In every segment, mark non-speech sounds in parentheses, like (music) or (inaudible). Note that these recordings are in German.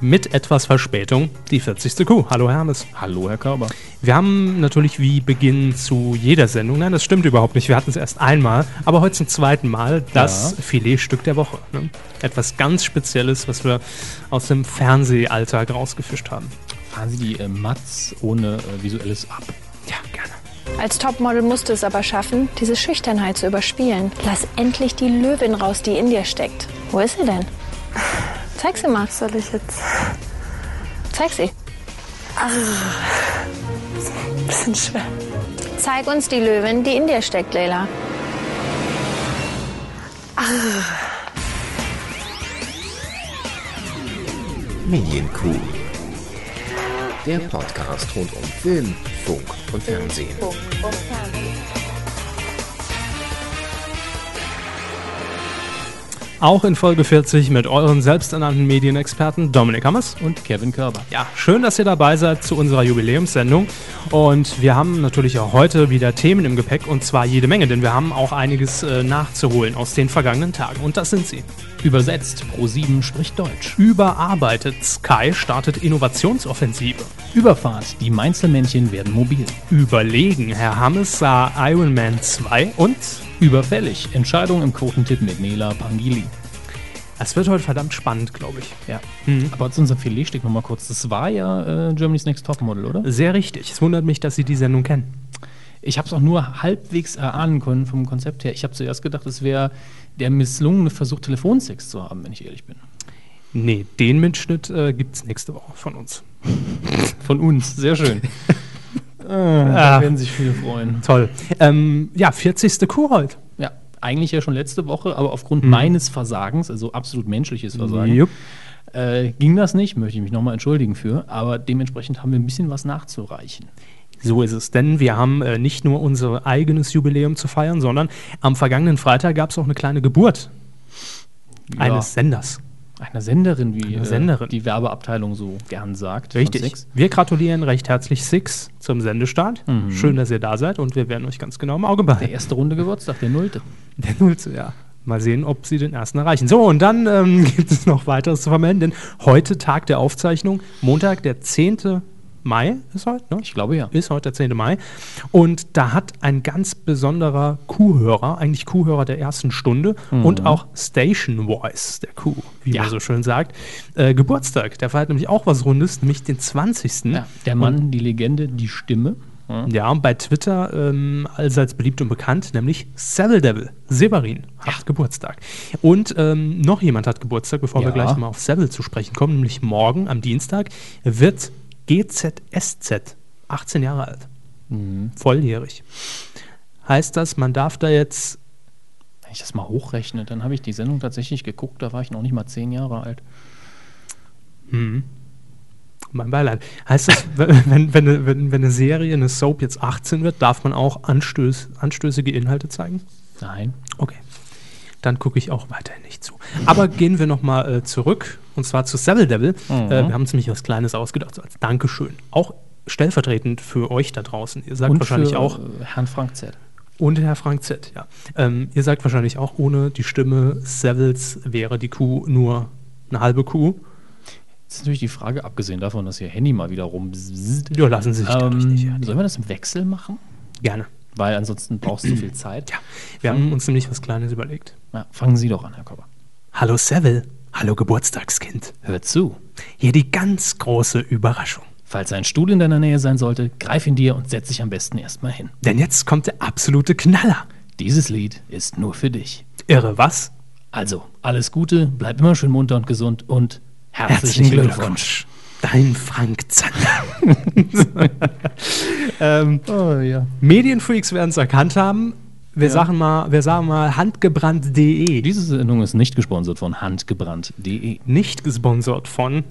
mit etwas Verspätung die 40. Kuh. Hallo Hermes. Hallo Herr Körber. Wir haben natürlich wie Beginn zu jeder Sendung, nein, das stimmt überhaupt nicht, wir hatten es erst einmal, aber heute zum zweiten Mal das ja. Filetstück der Woche. Ne? Etwas ganz Spezielles, was wir aus dem Fernsehalltag rausgefischt haben. Fahren Sie die äh, Mats ohne äh, visuelles ab? Ja, gerne. Als Topmodel musst du es aber schaffen, diese Schüchternheit zu überspielen. Lass endlich die Löwin raus, die in dir steckt. Wo ist sie denn? (laughs) Zeig sie mal. Was soll ich jetzt? Zeig sie. Ach, ist ein bisschen schwer. Zeig uns die Löwin, die in dir steckt, Leila. Ach. Medienkuh. Der Podcast rund um Film, Funk und Fernsehen. Funk und Fernsehen. Auch in Folge 40 mit euren selbsternannten Medienexperten Dominik Hammers und Kevin Körber. Ja, schön, dass ihr dabei seid zu unserer Jubiläumssendung. Und wir haben natürlich auch heute wieder Themen im Gepäck und zwar jede Menge, denn wir haben auch einiges äh, nachzuholen aus den vergangenen Tagen. Und das sind sie. Übersetzt, Pro7 spricht Deutsch. Überarbeitet, Sky startet Innovationsoffensive. Überfahrt, die Mainzelmännchen werden mobil. Überlegen, Herr Hammes sah Iron Man 2 und Überfällig. Entscheidung im Quotentipp mit Nela Pangili. Es wird heute verdammt spannend, glaube ich. Ja. Mhm. Aber zu unserem Filetstück nochmal kurz. Das war ja äh, Germany's Next Topmodel, oder? Sehr richtig. Es wundert mich, dass Sie die Sendung kennen. Ich habe es auch nur halbwegs erahnen können vom Konzept her. Ich habe zuerst gedacht, es wäre der misslungene Versuch, Telefonsex zu haben, wenn ich ehrlich bin. Nee, den Mitschnitt äh, gibt es nächste Woche von uns. (laughs) von uns, sehr schön. (laughs) Ah, da werden sich viele freuen. Toll. Ähm, ja, 40. Kuh heute. Eigentlich ja schon letzte Woche, aber aufgrund mhm. meines Versagens, also absolut menschliches Versagen, äh, ging das nicht, möchte ich mich nochmal entschuldigen für, aber dementsprechend haben wir ein bisschen was nachzureichen. So ist es, denn wir haben äh, nicht nur unser eigenes Jubiläum zu feiern, sondern am vergangenen Freitag gab es auch eine kleine Geburt ja. eines Senders. Einer Senderin, wie Eine Senderin. Äh, die Werbeabteilung so gern sagt. Richtig. Wir gratulieren recht herzlich Six zum Sendestart. Mhm. Schön, dass ihr da seid und wir werden euch ganz genau im Auge behalten. Der erste Runde Geburtstag, der Nullte. (laughs) Der Nullte, ja. Mal sehen, ob sie den ersten erreichen. So, und dann ähm, (laughs) gibt es noch weiteres zu vermelden, denn heute Tag der Aufzeichnung, Montag, der 10. Mai ist heute, ne? Ich glaube ja. Ist heute der 10. Mai. Und da hat ein ganz besonderer Kuhhörer, eigentlich Kuhhörer der ersten Stunde mhm. und auch Station Voice der Kuh, wie ja. man so schön sagt, äh, Geburtstag. Der feiert nämlich auch was Rundes, nämlich den 20. Ja, der Mann, und, die Legende, die Stimme. Ja, und bei Twitter ähm, allseits beliebt und bekannt, nämlich Seville Devil, Severin, hat ja. Geburtstag. Und ähm, noch jemand hat Geburtstag, bevor ja. wir gleich mal auf Seville zu sprechen kommen, nämlich morgen am Dienstag wird GZSZ, 18 Jahre alt. Mhm. Volljährig. Heißt das, man darf da jetzt. Wenn ich das mal hochrechne, dann habe ich die Sendung tatsächlich geguckt, da war ich noch nicht mal 10 Jahre alt. Mhm. Mein Beileid. Heißt das, (laughs) wenn, wenn, wenn, wenn eine Serie, eine Soap jetzt 18 wird, darf man auch anstöß, anstößige Inhalte zeigen? Nein. Okay. Dann gucke ich auch weiterhin nicht zu. Aber (laughs) gehen wir nochmal äh, zurück und zwar zu Seville Devil. Mhm. Äh, wir haben uns nämlich was Kleines ausgedacht, so als Dankeschön. Auch stellvertretend für euch da draußen. Ihr sagt und wahrscheinlich für, auch. Herrn Frank Z. Und Herr Frank Z, ja. Ähm, ihr sagt wahrscheinlich auch, ohne die Stimme Sevils wäre die Kuh nur eine halbe Kuh. Jetzt ist natürlich die Frage, abgesehen davon, dass Ihr Handy mal wieder rum. Ja, lassen Sie sich ähm, nicht. Sollen wir das im Wechsel machen? Gerne. Weil ansonsten brauchst du viel Zeit. Ja, wir haben uns nämlich was Kleines überlegt. Ja, fangen Sie doch an, Herr Kopper. Hallo Seville. Hallo Geburtstagskind. Hör zu. Hier die ganz große Überraschung. Falls ein Stuhl in deiner Nähe sein sollte, greif ihn dir und setz dich am besten erstmal hin. Denn jetzt kommt der absolute Knaller. Dieses Lied ist nur für dich. Irre, was? Also, alles Gute, bleib immer schön munter und gesund und herzlichen, herzlichen Glückwunsch. Glückwunsch. Dein Frank Zander. (laughs) ähm, oh, ja. Medienfreaks werden es erkannt haben. Wir, ja. sagen mal, wir sagen mal handgebrannt.de. Diese Sendung ist nicht gesponsert von handgebrannt.de. Nicht gesponsert von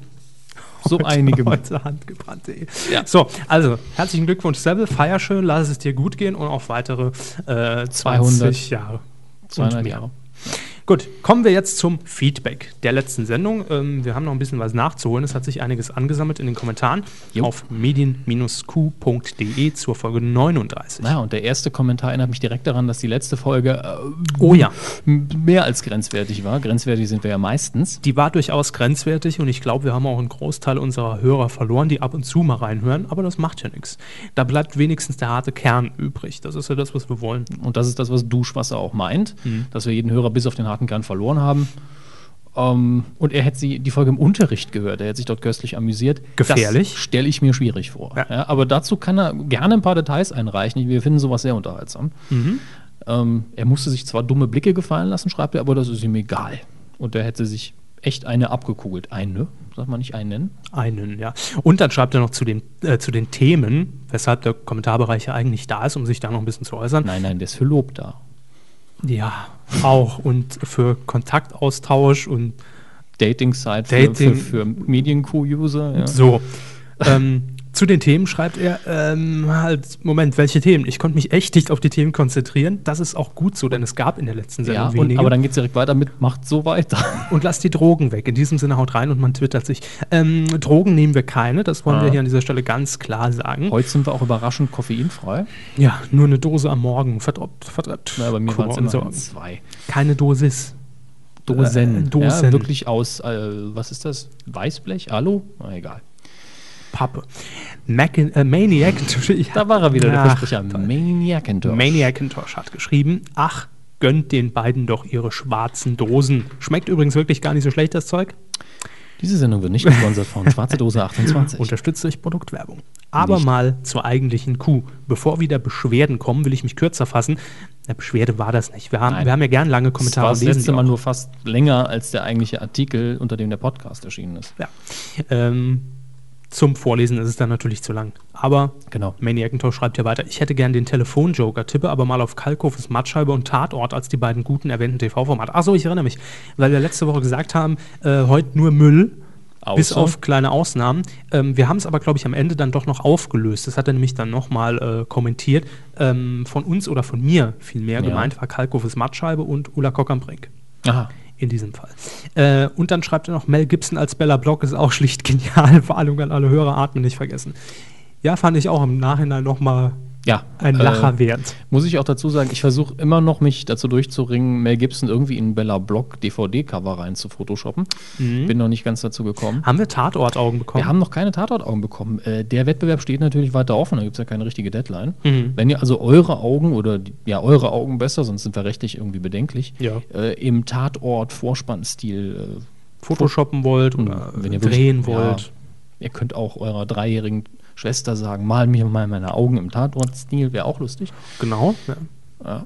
so einige heute handgebrannt.de. Ja. So, also herzlichen Glückwunsch, Sebel. Feier schön, lass es dir gut gehen und auf weitere äh, 200 Jahre. 200 Jahre. Gut, kommen wir jetzt zum Feedback der letzten Sendung. Ähm, wir haben noch ein bisschen was nachzuholen. Es hat sich einiges angesammelt in den Kommentaren jo. auf medien-q.de zur Folge 39. Ja, und der erste Kommentar erinnert mich direkt daran, dass die letzte Folge äh, oh ja. mehr als grenzwertig war. Grenzwertig sind wir ja meistens. Die war durchaus grenzwertig und ich glaube, wir haben auch einen Großteil unserer Hörer verloren, die ab und zu mal reinhören, aber das macht ja nichts. Da bleibt wenigstens der harte Kern übrig. Das ist ja das, was wir wollen. Und das ist das, was Duschwasser auch meint, mhm. dass wir jeden Hörer bis auf den harten Kern verloren haben. Ähm, und er hätte sie, die Folge im Unterricht gehört. Er hätte sich dort köstlich amüsiert. Gefährlich? Stelle ich mir schwierig vor. Ja. Ja, aber dazu kann er gerne ein paar Details einreichen. Wir finden sowas sehr unterhaltsam. Mhm. Ähm, er musste sich zwar dumme Blicke gefallen lassen, schreibt er, aber das ist ihm egal. Und er hätte sich echt eine abgekugelt. Eine, sagt man nicht einen? Einen, ja. Und dann schreibt er noch zu den, äh, zu den Themen, weshalb der Kommentarbereich ja eigentlich da ist, um sich da noch ein bisschen zu äußern. Nein, nein, der ist für Lob da. Ja, auch. Und für Kontaktaustausch und Dating-Site Dating. für, für, für Medien-Q-User. Ja. So. ähm, zu den Themen schreibt er, ähm, halt, Moment, welche Themen? Ich konnte mich echt nicht auf die Themen konzentrieren. Das ist auch gut so, denn es gab in der letzten Sendung ja, wenige. Und, aber dann geht es direkt weiter mit, macht so weiter. (laughs) Und lasst die Drogen weg. In diesem Sinne haut rein und man twittert sich. Ähm, Drogen nehmen wir keine, das wollen ah. wir hier an dieser Stelle ganz klar sagen. Heute sind wir auch überraschend koffeinfrei. Ja, nur eine Dose am Morgen. Verdroppt, verdroppt. Ja, bei mir waren es immer so. zwei. Keine Dosis. Dosen. Äh, Dosen. Ja, wirklich aus, äh, was ist das? Weißblech? Alu? Na, egal. Pappe. Mac äh, Maniac. (laughs) da war er wieder, der Versprecher. Maniacintosh. Maniacintosh hat geschrieben, ach, gönnt den beiden doch ihre schwarzen Dosen. Schmeckt übrigens wirklich gar nicht so schlecht, das Zeug. Diese Sendung wird nicht gesponsert von Schwarze Dose 28. Unterstützt durch Produktwerbung. Aber nicht. mal zur eigentlichen Kuh. Bevor wieder Beschwerden kommen, will ich mich kürzer fassen. Eine Beschwerde war das nicht. Wir haben, wir haben ja gern lange Kommentare. Das war das letzte Mal nur fast länger als der eigentliche Artikel, unter dem der Podcast erschienen ist. Ja. Ähm, zum Vorlesen ist es dann natürlich zu lang. Aber genau. Maniacintosh schreibt ja weiter, ich hätte gern den Telefonjoker, tippe aber mal auf Kalkhofes Mattscheibe und Tatort als die beiden guten erwähnten TV-Formate. Achso, ich erinnere mich, weil wir letzte Woche gesagt haben, äh, heute nur Müll, Außer? bis auf kleine Ausnahmen. Ähm, wir haben es aber, glaube ich, am Ende dann doch noch aufgelöst. Das hat er nämlich dann nochmal äh, kommentiert. Ähm, von uns oder von mir vielmehr ja. gemeint war Kalkhofes Mattscheibe und Ulla Kock am Brink. Aha in diesem Fall. Äh, und dann schreibt er noch, Mel Gibson als Bella Block ist auch schlicht genial, (laughs) vor allem an alle Hörer atmen nicht vergessen. Ja, fand ich auch im Nachhinein nochmal ja, ein Lacher äh, wert. Muss ich auch dazu sagen, ich versuche immer noch, mich dazu durchzuringen, Mel Gibson irgendwie in Bella Block DVD-Cover rein zu photoshoppen. Mhm. Bin noch nicht ganz dazu gekommen. Haben wir Tatortaugen bekommen? Wir haben noch keine Tatortaugen bekommen. Äh, der Wettbewerb steht natürlich weiter offen, da gibt es ja keine richtige Deadline. Mhm. Wenn ihr also eure Augen oder ja, eure Augen besser, sonst sind wir rechtlich irgendwie bedenklich, ja. äh, im Tatort-Vorspannstil äh, photoshoppen wollt oder wenn ihr drehen wirklich, wollt. Ja, ihr könnt auch eurer dreijährigen Schwester sagen, mal mir mal meine Augen im Tatortstil, wäre auch lustig. Genau. Ja. Ja.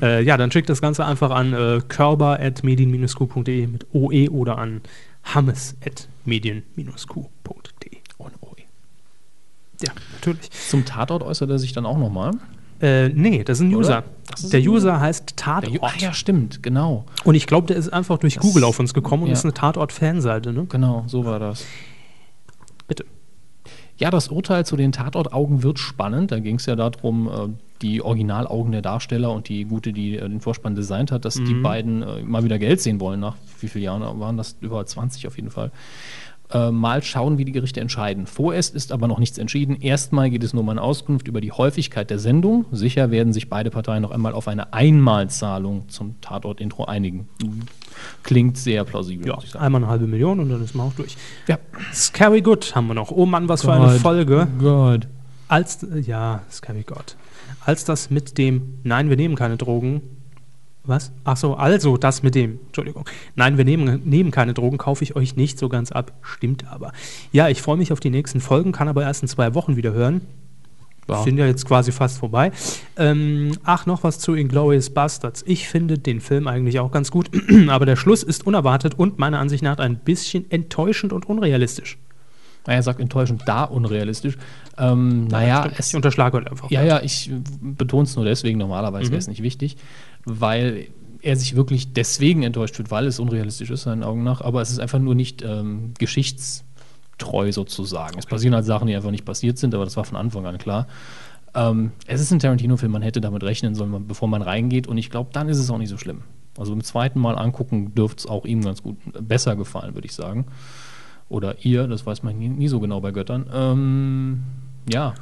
(laughs) äh, ja, dann schickt das Ganze einfach an äh, körper.medien-q.de mit OE oder an hammes.medien-q.de. Ohne OE. Ja, natürlich. Zum Tatort äußert er sich dann auch nochmal. Äh, nee, das ist ein User. Ist der ein User heißt Tatort. Ach ja, stimmt, genau. Und ich glaube, der ist einfach durch das Google auf uns gekommen und ja. ist eine Tatort-Fanseite, ne? Genau, so war das. Bitte. Ja, das Urteil zu den Tatortaugen wird spannend. Da ging es ja darum, äh, die Originalaugen der Darsteller und die gute, die äh, den Vorspann designt hat, dass mhm. die beiden äh, mal wieder Geld sehen wollen. Nach wie vielen Jahren waren das? Über 20 auf jeden Fall. Äh, mal schauen, wie die Gerichte entscheiden. Vorerst ist aber noch nichts entschieden. Erstmal geht es nur um eine Auskunft über die Häufigkeit der Sendung. Sicher werden sich beide Parteien noch einmal auf eine Einmalzahlung zum Tatort-Intro einigen. Klingt sehr plausibel. Ja, einmal eine halbe Million und dann ist man auch durch. Ja, Scary Good haben wir noch. Oh Mann, was God, für eine Folge. Gott. Als, ja, Scary God. Als das mit dem Nein, wir nehmen keine Drogen was? Ach so, also das mit dem. Entschuldigung. Nein, wir nehmen, nehmen keine Drogen, kaufe ich euch nicht so ganz ab. Stimmt aber. Ja, ich freue mich auf die nächsten Folgen, kann aber erst in zwei Wochen wieder hören. Ja. Sind ja jetzt quasi fast vorbei. Ähm, ach, noch was zu Inglourious Bastards. Ich finde den Film eigentlich auch ganz gut, (clears throat) aber der Schluss ist unerwartet und meiner Ansicht nach ein bisschen enttäuschend und unrealistisch. Er sagt enttäuschend da unrealistisch. Ähm, naja, es, ich unterschlage halt einfach. Ja, ja, ich betone es nur deswegen, normalerweise mhm. wäre es nicht wichtig weil er sich wirklich deswegen enttäuscht wird, weil es unrealistisch ist, seinen Augen nach. Aber es ist einfach nur nicht ähm, geschichtstreu sozusagen. Okay. Es passieren halt Sachen, die einfach nicht passiert sind, aber das war von Anfang an klar. Ähm, es ist ein Tarantino-Film, man hätte damit rechnen sollen, bevor man reingeht. Und ich glaube, dann ist es auch nicht so schlimm. Also beim zweiten Mal angucken dürfte es auch ihm ganz gut besser gefallen, würde ich sagen. Oder ihr, das weiß man nie, nie so genau bei Göttern. Ähm, ja.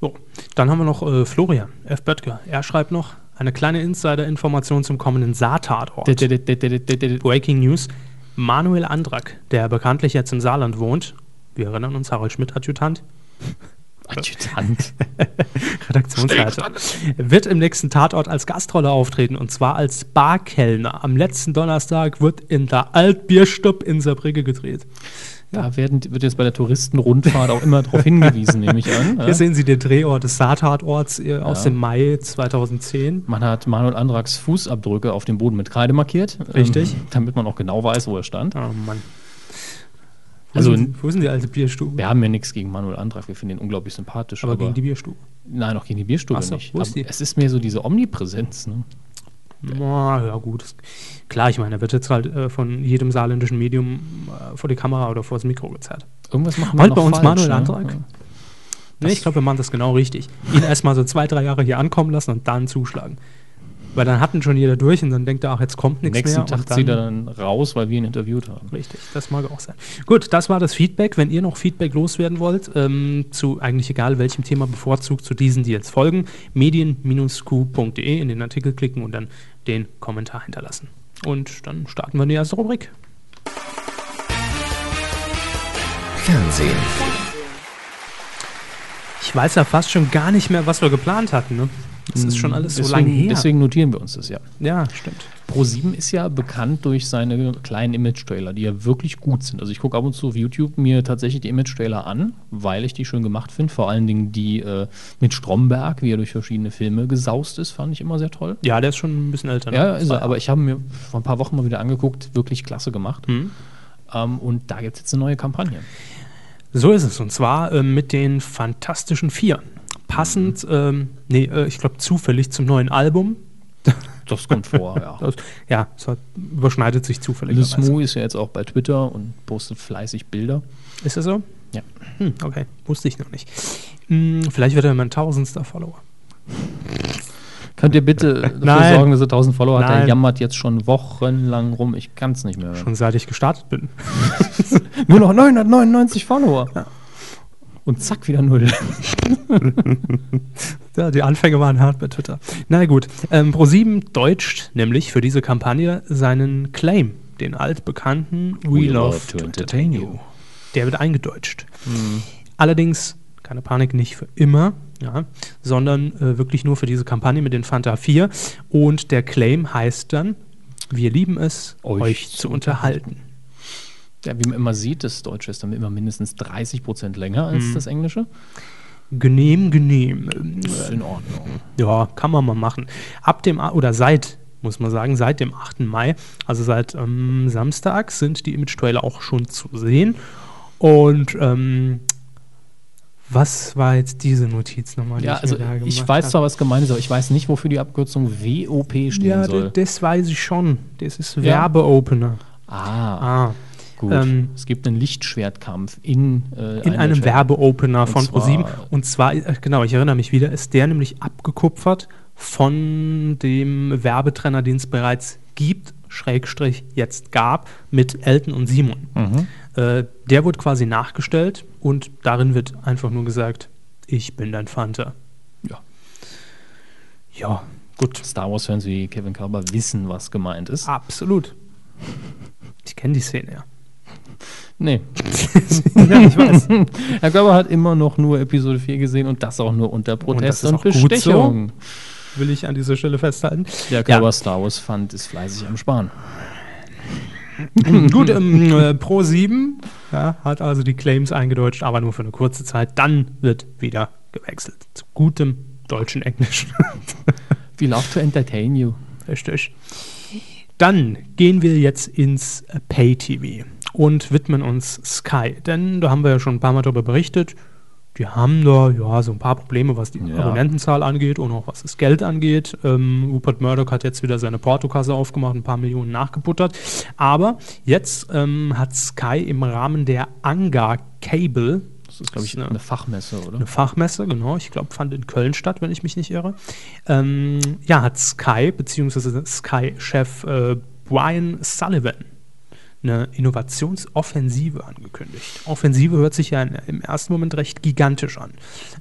So, dann haben wir noch äh, Florian F. Böttger. Er schreibt noch eine kleine Insider-Information zum kommenden Saartatort. Breaking News. Manuel Andrak, der bekanntlich jetzt im Saarland wohnt, wir erinnern uns, Harald Schmidt, Adjutant, (laughs) Adjutant. (laughs) Redaktionsleiter, wird im nächsten Tatort als Gastrolle auftreten und zwar als Barkellner. Am letzten Donnerstag wird in der Altbierstub in Saarbrücke gedreht. Da werden, wird jetzt bei der Touristenrundfahrt auch immer darauf hingewiesen, nehme ich an. Hier sehen Sie den Drehort des Saartatorts äh, aus dem Mai 2010. Man hat Manuel Andraks Fußabdrücke auf dem Boden mit Kreide markiert. Richtig. Ähm, damit man auch genau weiß, wo er stand. Oh Mann. Wo Also- sind, wo sind die alte Bierstube? Wir haben ja nichts gegen Manuel Andrak, wir finden ihn unglaublich sympathisch. Aber gegen die Bierstube. Nein, auch gegen die Bierstube so, nicht. wo ist Aber die? Es ist mehr so diese Omnipräsenz. Ne? Na, ja, gut. Klar, ich meine, er wird jetzt halt äh, von jedem saarländischen Medium äh, vor die Kamera oder vor das Mikro gezerrt. Irgendwas machen wir Heute noch bei uns falsch, Manuel ne? Andrak? Nee, ich glaube, wir machen das genau richtig. Ihn erstmal so zwei, drei Jahre hier ankommen lassen und dann zuschlagen. Weil dann hat ihn schon jeder durch und dann denkt er, ach, jetzt kommt nichts Nächsten mehr. Tag und dann, zieht er dann raus, weil wir ihn interviewt haben. Richtig, das mag auch sein. Gut, das war das Feedback. Wenn ihr noch Feedback loswerden wollt, ähm, zu eigentlich egal welchem Thema bevorzugt zu diesen, die jetzt folgen, medien-q.de in den Artikel klicken und dann den Kommentar hinterlassen. Und dann starten wir in die erste Rubrik. Fernsehen, Ich weiß ja fast schon gar nicht mehr, was wir geplant hatten. Ne? Das ist schon alles so deswegen, lange her. Deswegen notieren wir uns das ja. ja, stimmt. Pro7 ist ja bekannt durch seine kleinen Image-Trailer, die ja wirklich gut sind. Also ich gucke ab und zu auf YouTube mir tatsächlich die Image-Trailer an, weil ich die schön gemacht finde. Vor allen Dingen die äh, mit Stromberg, wie er durch verschiedene Filme gesaust ist, fand ich immer sehr toll. Ja, der ist schon ein bisschen älter. ne? Ja, ist er, aber ich habe mir vor ein paar Wochen mal wieder angeguckt, wirklich klasse gemacht. Mhm. Ähm, und da gibt es jetzt eine neue Kampagne. So ist es. Und zwar ähm, mit den Fantastischen Vier. Passend, ähm, nee, äh, ich glaube zufällig zum neuen Album. Das kommt vor, ja. (laughs) Das, ja, es hat, überschneidet sich zufällig. Lismu ist ja jetzt auch bei Twitter und postet fleißig Bilder. Ist das so? Ja. Hm, okay, wusste ich noch nicht. Hm, vielleicht wird er mein tausendster Follower. Könnt ihr bitte (laughs) dafür Nein. sorgen, dass er 1000 Follower hat? Der Nein. jammert jetzt schon wochenlang rum. Ich kann es nicht mehr. hören. Schon seit ich gestartet bin. (laughs) Nur noch 999 Follower. Und zack, wieder null. (laughs) Ja, die Anfänge waren hart bei Twitter. Na gut, ähm, Pro7 deutscht nämlich für diese Kampagne seinen Claim, den altbekannten We, love, to entertain you. Der wird eingedeutscht. Allerdings, keine Panik, nicht für immer, ja, sondern äh, wirklich nur für diese Kampagne mit den Fanta 4. Und der Claim heißt dann, wir lieben es, euch, Euch zu zu unterhalten. Ja, wie man immer sieht, das Deutsche ist dann immer mindestens 30 Prozent länger als das Englische. Genehm, genehm. Ist in Ordnung. Ja, kann man mal machen. Ab dem, A- oder seit, muss man sagen, seit dem 8. Mai, also seit ähm, Samstag, sind die Image-Trailer auch schon zu sehen. Und ähm, was war jetzt diese Notiz nochmal? die Ja, mir also ich weiß hab? zwar, was gemeint ist, aber ich weiß nicht, wofür die Abkürzung WOP stehen Ja, soll. d- das weiß ich schon. Das ist Werbeopener. Ah, Ah. Ähm, es gibt einen Lichtschwertkampf in, äh, in einem Werbeopener von ProSieben. Und zwar, äh, genau, ich erinnere mich wieder, ist der nämlich abgekupfert von dem Werbetrenner, den es bereits gibt, Schrägstrich jetzt gab, mit Elton und Simon. Mhm. Äh, der wurde quasi nachgestellt und darin wird einfach nur gesagt, ich bin dein Fanta. Ja. Ja, gut. Star Wars-Fans wie Kevin Carver wissen, was gemeint ist. Absolut. Ich kenne die Szene ja. Nee. (laughs) ja, ich weiß. (laughs) Herr Körber hat immer noch nur Episode 4 gesehen und das auch nur unter Protest ist und, gut Bestechung. Will ich an dieser Stelle festhalten. Der Körber Star Wars Fund ist fleißig am Sparen. Gut, ähm, äh, Pro 7 ja, hat also die Claims eingedeutscht, aber nur für eine kurze Zeit. Dann wird wieder gewechselt. Zu gutem deutschen Englisch. (laughs) We love to entertain you. Richtig. Dann gehen wir jetzt ins Pay-TV und widmen uns Sky. Denn da haben wir ja schon ein paar Mal darüber berichtet. Die haben da ja so ein paar Probleme, was die Ja. Abonnentenzahl angeht und auch was das Geld angeht. Ähm, Rupert Murdoch hat jetzt wieder seine Portokasse aufgemacht, ein paar Millionen nachgebuttert. Aber jetzt ähm, hat Sky im Rahmen der Anga Cable Das ist, glaube ich, eine, eine, Fachmesse, oder? Eine Fachmesse, genau. Ich glaube, fand in Köln statt, wenn ich mich nicht irre. Ähm, ja, hat Sky, beziehungsweise Sky-Chef äh, Brian Sullivan eine Innovationsoffensive angekündigt. Offensive hört sich ja im ersten Moment recht gigantisch an.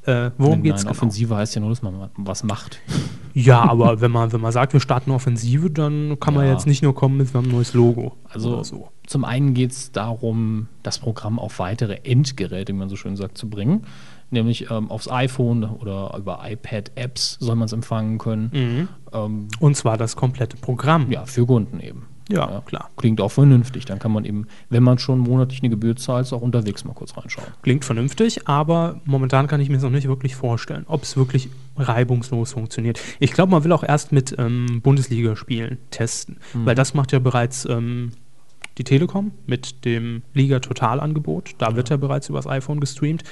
Äh, worum geht es genau? Offensive heißt ja nur, dass man was macht. (laughs) Ja, aber wenn man, wenn man sagt, wir starten Offensive, dann kann ja. man jetzt nicht nur kommen mit, wir haben ein neues Logo. Also so. zum einen geht es darum, das Programm auf weitere Endgeräte, wie man so schön sagt, zu bringen. Nämlich ähm, aufs iPhone oder über iPad-Apps soll man es empfangen können. Mhm. Ähm, Und zwar das komplette Programm. Ja, für Kunden eben. Ja, ja, klar. Klingt auch vernünftig. Dann kann man eben, wenn man schon monatlich eine Gebühr zahlt, auch unterwegs mal kurz reinschauen. Klingt vernünftig, aber momentan kann ich mir es noch nicht wirklich vorstellen, ob es wirklich reibungslos funktioniert. Ich glaube, man will auch erst mit ähm, Bundesligaspielen testen, mhm. weil das macht ja bereits ähm, die Telekom mit dem Liga-Total-Angebot. Da ja. wird ja bereits übers iPhone gestreamt.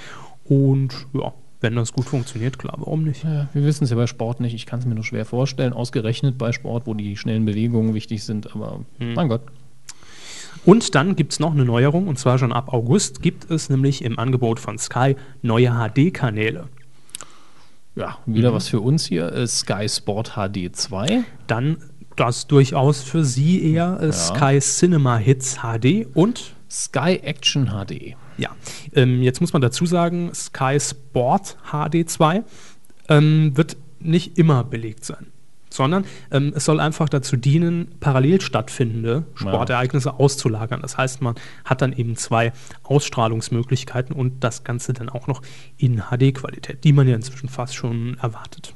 Und ja, wenn das gut funktioniert, klar, warum nicht? Ja, wir wissen es ja bei Sport nicht. Ich kann es mir nur schwer vorstellen, ausgerechnet bei Sport, wo die schnellen Bewegungen wichtig sind, aber hm. mein Gott. Und dann gibt es noch eine Neuerung, und zwar schon ab August gibt es nämlich im Angebot von Sky neue HD-Kanäle. Ja, wieder mhm. was für uns hier, äh, Sky Sport HD 2. Dann das durchaus für Sie eher äh, ja. Sky Cinema Hits HD und Sky Action HD. Ja, ähm, jetzt muss man dazu sagen, Sky Sport HD2 ähm, wird nicht immer belegt sein, sondern ähm, es soll einfach dazu dienen, parallel stattfindende Sportereignisse ja. auszulagern. Das heißt, man hat dann eben zwei Ausstrahlungsmöglichkeiten und das Ganze dann auch noch in HD-Qualität, die man ja inzwischen fast schon erwartet.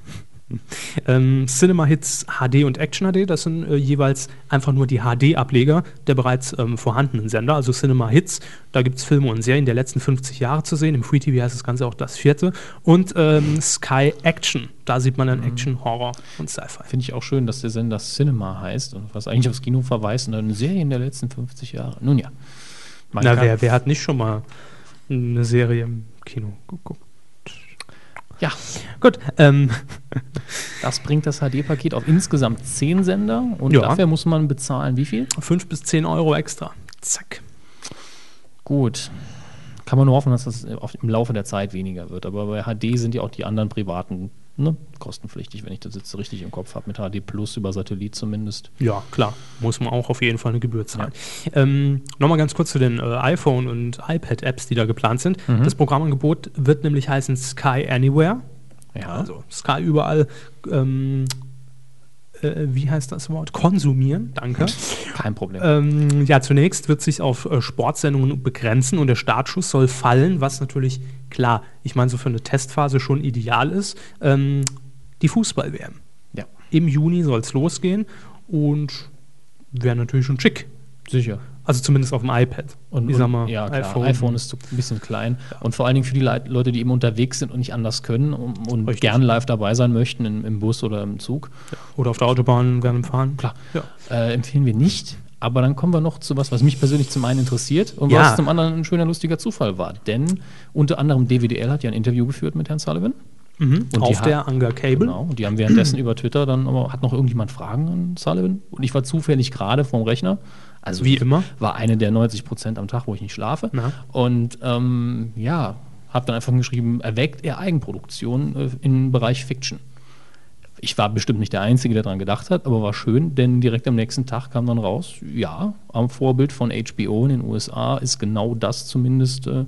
Ähm, Cinema Hits HD und Action HD, das sind äh, jeweils einfach nur die HD-Ableger der bereits ähm, vorhandenen Sender. Also Cinema Hits, da gibt es Filme und Serien der letzten 50 Jahre zu sehen. Im Free TV heißt das Ganze auch das vierte. Und ähm, Sky Action, da sieht man dann mhm. Action, Horror und Sci-Fi. Finde ich auch schön, dass der Sender Cinema heißt und was eigentlich aufs Kino verweist und eine Serie in der letzten 50 Jahre. Nun ja. Na, wer, wer hat nicht schon mal eine Serie im Kino geguckt? Ja. Gut. Ähm. (laughs) Das bringt das HD-Paket auf insgesamt 10 Sender und ja. dafür muss man bezahlen wie viel? 5 bis 10 Euro extra. Zack. Gut. Kann man nur hoffen, dass das im Laufe der Zeit weniger wird. Aber bei HD sind ja auch die anderen privaten ne, kostenpflichtig, wenn ich das jetzt richtig im Kopf habe, mit HD Plus über Satellit zumindest. Ja, klar, muss man auch auf jeden Fall eine Gebühr zahlen. Ja. Ähm, Nochmal ganz kurz zu den äh, iPhone- und iPad-Apps, die da geplant sind. Mhm. Das Programmangebot wird nämlich heißen Sky Anywhere. Ja. Also Sky überall. Ähm, äh, wie heißt das Wort? Konsumieren, danke. Kein Problem. Ähm, ja, zunächst wird sich auf äh, Sportsendungen begrenzen und der Startschuss soll fallen, was natürlich klar, ich meine, so für eine Testphase schon ideal ist. Ähm, die Fußball-WM. Ja. Im Juni soll es losgehen und wäre natürlich schon schick. Sicher. Also zumindest auf dem iPad. Und, ich sag mal, ja, klar. iPhone. iPhone ist ein bisschen klein. Ja. Und vor allen Dingen für die Leute, die eben unterwegs sind und nicht anders können und, und gern live dabei sein möchten, im, im Bus oder im Zug. Ja. Oder auf der Autobahn dem Fahren. Klar. Äh, empfehlen wir nicht. Aber dann kommen wir noch zu was, was mich persönlich zum einen interessiert und was zum anderen ein schöner, lustiger Zufall war. Denn unter anderem DWDL hat ja ein Interview geführt mit Herrn Sullivan. Mhm, und auf der Anger Cable. Genau, und die haben währenddessen (clears throat) über Twitter dann, aber hat noch irgendjemand Fragen an Sullivan? Und ich war zufällig gerade vorm Rechner also wie immer. War eine der 90 Prozent am Tag, wo ich nicht schlafe. Na. Und ähm, ja, habe dann einfach geschrieben, erweckt er Eigenproduktion äh, im Bereich Fiction. Ich war bestimmt nicht der Einzige, der daran gedacht hat, aber war schön, denn direkt am nächsten Tag kam dann raus, ja, am Vorbild von HBO in den USA ist genau das zumindest äh,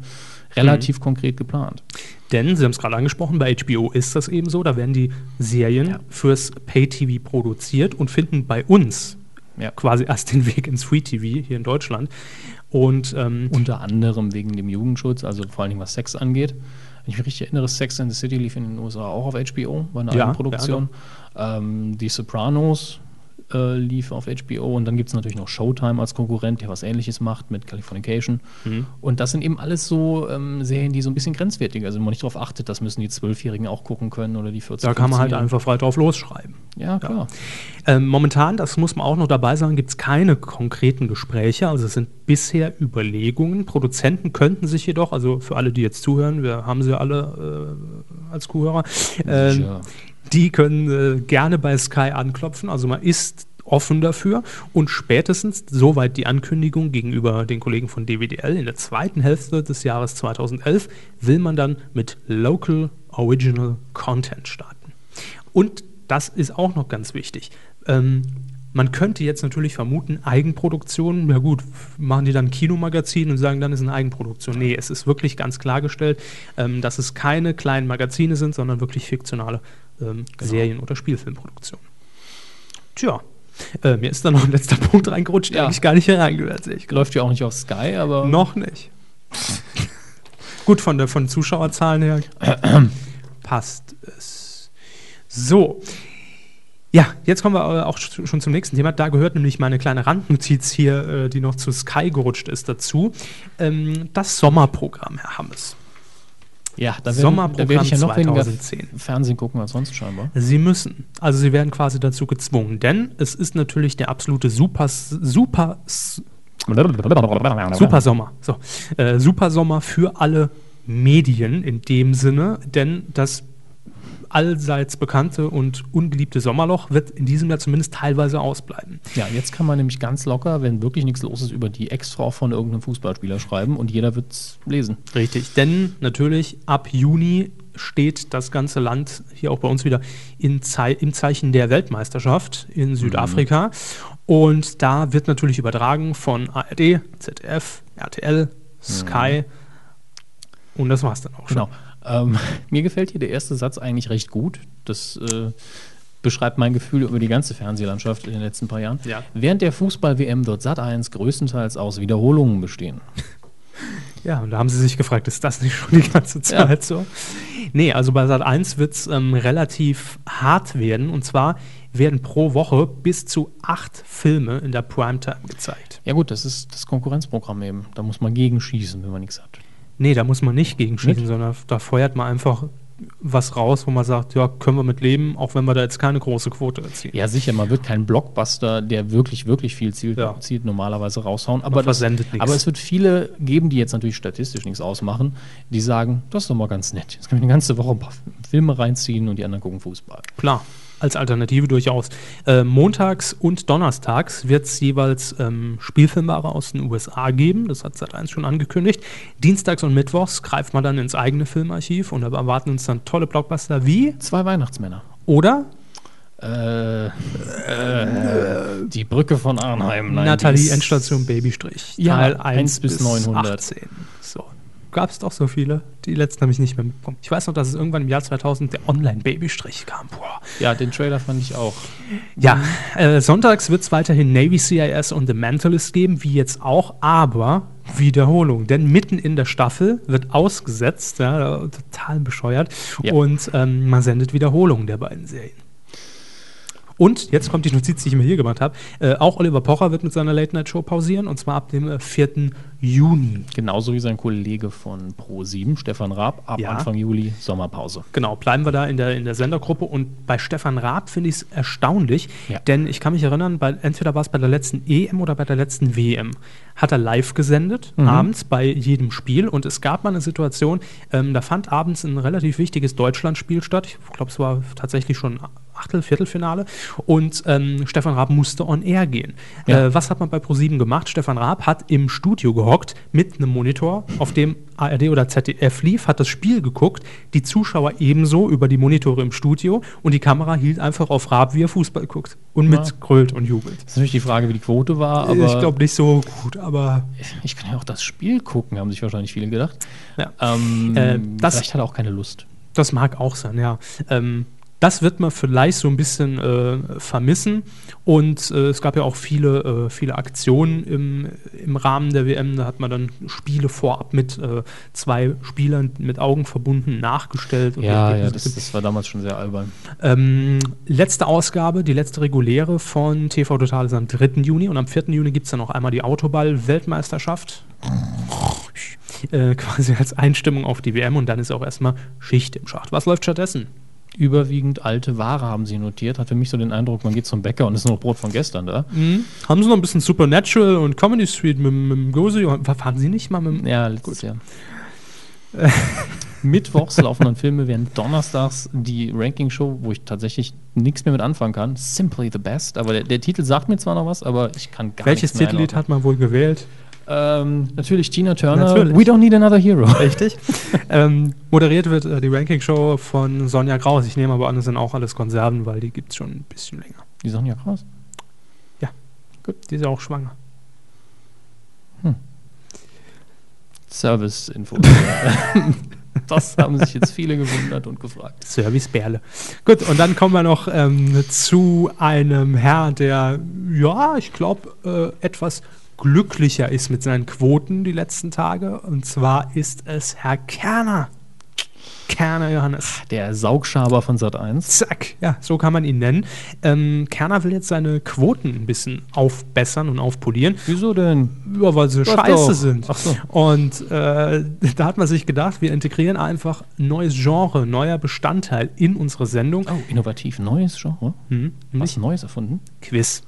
relativ mhm. konkret geplant. Denn, Sie haben es gerade angesprochen, bei HBO ist das eben so, da werden die Serien ja. fürs Pay-TV produziert und finden bei uns ja. quasi erst den Weg ins Free TV hier in Deutschland. Und ähm, unter anderem wegen dem Jugendschutz, also vor allen Dingen was Sex angeht. Wenn ich mich richtig erinnere, Sex and the City lief in den USA auch auf HBO, war eine ja, Produktion. Ja, ähm, die Sopranos äh, lief auf HBO und dann gibt es natürlich noch Showtime als Konkurrent, der was ähnliches macht mit Californication. Mhm. Und das sind eben alles so ähm, Serien, die so ein bisschen grenzwertiger sind, also wenn man nicht darauf achtet, das müssen die Zwölfjährigen auch gucken können oder die 14 Da kann man halt einfach frei drauf losschreiben. Ja, klar. Ja. Ähm, momentan, das muss man auch noch dabei sagen, gibt es keine konkreten Gespräche, also es sind bisher Überlegungen. Produzenten könnten sich jedoch, also für alle, die jetzt zuhören, wir haben sie alle äh, als Zuhörer, äh, die können äh, gerne bei Sky anklopfen. Also man ist offen dafür und spätestens, soweit die Ankündigung gegenüber den Kollegen von DWDL, in der zweiten Hälfte des Jahres 2011 will man dann mit Local Original Content starten. Und das ist auch noch ganz wichtig. Ähm, man könnte jetzt natürlich vermuten, Eigenproduktion, ja gut, machen die dann ein Kinomagazin und sagen, dann ist eine Eigenproduktion. Nee, es ist wirklich ganz klargestellt, ähm, dass es keine kleinen Magazine sind, sondern wirklich fiktionale ähm, genau. Serien- oder Spielfilmproduktionen. Tja, äh, mir ist da noch ein letzter (laughs) Punkt reingerutscht, ja. der eigentlich gar nicht hereingehört. Läuft ja auch nicht auf Sky, aber. Noch nicht. (laughs) Gut, von der von Zuschauerzahlen her (clears throat) passt es. So. Ja, jetzt kommen wir auch schon zum nächsten Thema. Da gehört nämlich meine kleine Randnotiz hier, äh, die noch zu Sky gerutscht ist, dazu. Ähm, das Sommerprogramm, Herr Hammes. Ja, da, werden, da werde ich ja noch 2010. weniger Fernsehen gucken als sonst scheinbar. Sie müssen. Also sie werden quasi dazu gezwungen. Denn es ist natürlich der absolute Super, Super, Super Sommer. So, äh, Super Sommer für alle Medien in dem Sinne, denn das allseits bekannte und ungeliebte Sommerloch wird in diesem Jahr zumindest teilweise ausbleiben. Ja, jetzt kann man nämlich ganz locker, wenn wirklich nichts los ist, über die Ex-Frau von irgendeinem Fußballspieler schreiben und jeder wird es lesen. Richtig, denn natürlich ab Juni steht das ganze Land hier auch bei uns wieder Ze im Zeichen der Weltmeisterschaft in Südafrika. Mhm. Und da wird natürlich übertragen von ARD, ZDF, RTL, Sky. Mhm. Und das war es dann auch schon. Genau. Ähm, (laughs) mir gefällt hier der erste Satz eigentlich recht gut. Das äh, beschreibt mein Gefühl über die ganze Fernsehlandschaft in den letzten paar Jahren. Ja. Während der Fußball-WM wird Sat1 größtenteils aus Wiederholungen bestehen. (laughs) Ja, und da haben sie sich gefragt, ist das nicht schon die ganze Zeit ja. so? Nee, also bei Sat1 wird es ähm, relativ hart werden. Und zwar werden pro Woche bis zu acht Filme in der Primetime gezeigt. Ja gut, das ist das Konkurrenzprogramm eben. Da muss man gegenschießen, wenn man nichts hat. Nee, da muss man nicht gegenschießen, sondern da feuert man einfach was raus, wo man sagt, ja, können wir mit leben, auch wenn wir da jetzt keine große Quote erzielen. Ja, sicher, man wird keinen Blockbuster, der wirklich, wirklich viel zielt, ja. zielt normalerweise raushauen. Aber, das, aber es wird viele geben, die jetzt natürlich statistisch nichts ausmachen, die sagen, das ist doch mal ganz nett. Jetzt kann ich eine ganze Woche ein paar Filme reinziehen und die anderen gucken Fußball. Klar als Alternative durchaus. Äh, montags und donnerstags wird es jeweils ähm, Spielfilmware aus den USA geben. Das hat Sat1 schon angekündigt. Dienstags und Mittwochs greift man dann ins eigene Filmarchiv und da erwarten uns dann tolle Blockbuster wie Zwei Weihnachtsmänner. Oder äh, äh, die Brücke von Arnheim. Nein, Nathalie Endstation Babystrich. Ja, Teil 1, 1 bis 900. 18. So gab es doch so viele. Die letzten habe ich nicht mehr mitbekommen. Ich weiß noch, dass es irgendwann im Jahr 2000 der Online-Babystrich kam. Boah. Ja, den Trailer fand ich auch. Ja, äh, sonntags wird es weiterhin Navy CIS und The Mentalist geben, wie jetzt auch, aber Wiederholung. Denn mitten in der Staffel wird ausgesetzt, ja, total bescheuert, ja. und ähm, man sendet Wiederholungen der beiden Serien. Und jetzt kommt die Notiz, die ich mir hier gemacht habe. Äh, auch Oliver Pocher wird mit seiner Late-Night-Show pausieren und zwar ab dem äh, 4. Juni. Genauso wie sein Kollege von Pro7, Stefan Raab, ab ja. Anfang Juli Sommerpause. Genau, bleiben wir da in der, in der Sendergruppe. Und bei Stefan Raab finde ich es erstaunlich, ja. denn ich kann mich erinnern, bei, entweder war es bei der letzten EM oder bei der letzten WM, hat er live gesendet, mhm. abends bei jedem Spiel. Und es gab mal eine Situation, ähm, da fand abends ein relativ wichtiges Deutschlandspiel statt. Ich glaube, es war tatsächlich schon Achtel-, Viertelfinale. Und ähm, Stefan Raab musste on air gehen. Ja. Äh, was hat man bei ProSieben gemacht? Stefan Raab hat im Studio gehockt mit einem Monitor, auf dem ARD oder ZDF lief, hat das Spiel geguckt, die Zuschauer ebenso über die Monitore im Studio und die Kamera hielt einfach auf Raab, wie er Fußball guckt und ja. mitgrölt und jubelt. Das ist natürlich die Frage, wie die Quote war, aber. Ich glaube nicht so gut, aber. Ich kann ja auch das Spiel gucken, haben sich wahrscheinlich viele gedacht. Ja. Ähm, äh, das, vielleicht hat er auch keine Lust. Das mag auch sein, ja. Ähm, das wird man vielleicht so ein bisschen äh, vermissen. Und äh, es gab ja auch viele, äh, viele Aktionen im, im Rahmen der WM. Da hat man dann Spiele vorab mit äh, zwei Spielern mit Augen verbunden nachgestellt. ja, ja das, das, war damals schon sehr albern. Ähm, letzte Ausgabe, die letzte reguläre von TV Total ist am 3. Juni. Und am 4. Juni gibt es dann noch einmal die Autoball-Weltmeisterschaft. Äh, quasi als Einstimmung auf die WM und dann ist auch erstmal Schicht im Schacht. Was läuft stattdessen? Überwiegend alte Ware haben sie notiert. Hat für mich so den Eindruck, man geht zum Bäcker und ist noch Brot von gestern da. Mhm. Haben sie noch ein bisschen Supernatural und Comedy Street mit, mit dem Gosi? Fahren sie nicht mal mit dem. Ja, letztes Gut. Jahr. Mittwochs laufen dann Filme, während donnerstags die Ranking-Show, wo ich tatsächlich nichts mehr mit anfangen kann. Simply the Best. Aber der, der Titel sagt mir zwar noch was, aber ich kann gar Welches nichts mehr Titellied hat man wohl gewählt? Ähm, natürlich Tina Turner. Natürlich. We don't need another hero. (laughs) Richtig. ähm, moderiert wird äh, die Ranking-Show von Sonja Kraus. Ich nehme aber an, das sind auch alles Konserven, weil die gibt es schon ein bisschen länger. Die sagen ja krass. Gut, die ist ja auch schwanger. Service-Info. (laughs) das haben sich jetzt viele gewundert und gefragt. Service-Bärle. Gut, und dann kommen wir noch ähm, zu einem Herrn, der, ja, ich glaube, äh, etwas glücklicher ist mit seinen Quoten die letzten Tage. Und zwar ist es Herr Kerner. Kerner Johannes. Der Saugschaber von Sat 1. Zack, ja, so kann man ihn nennen. Ähm, Kerner will jetzt seine Quoten ein bisschen aufbessern und aufpolieren. Wieso denn? Ja, weil sie Sag scheiße doch. sind. Ach so. Und äh, (laughs) da hat man sich gedacht, wir integrieren einfach neues Genre, neuer Bestandteil in unsere Sendung. Oh, innovativ, neues Genre. Hm, Was Neues erfunden? Quiz.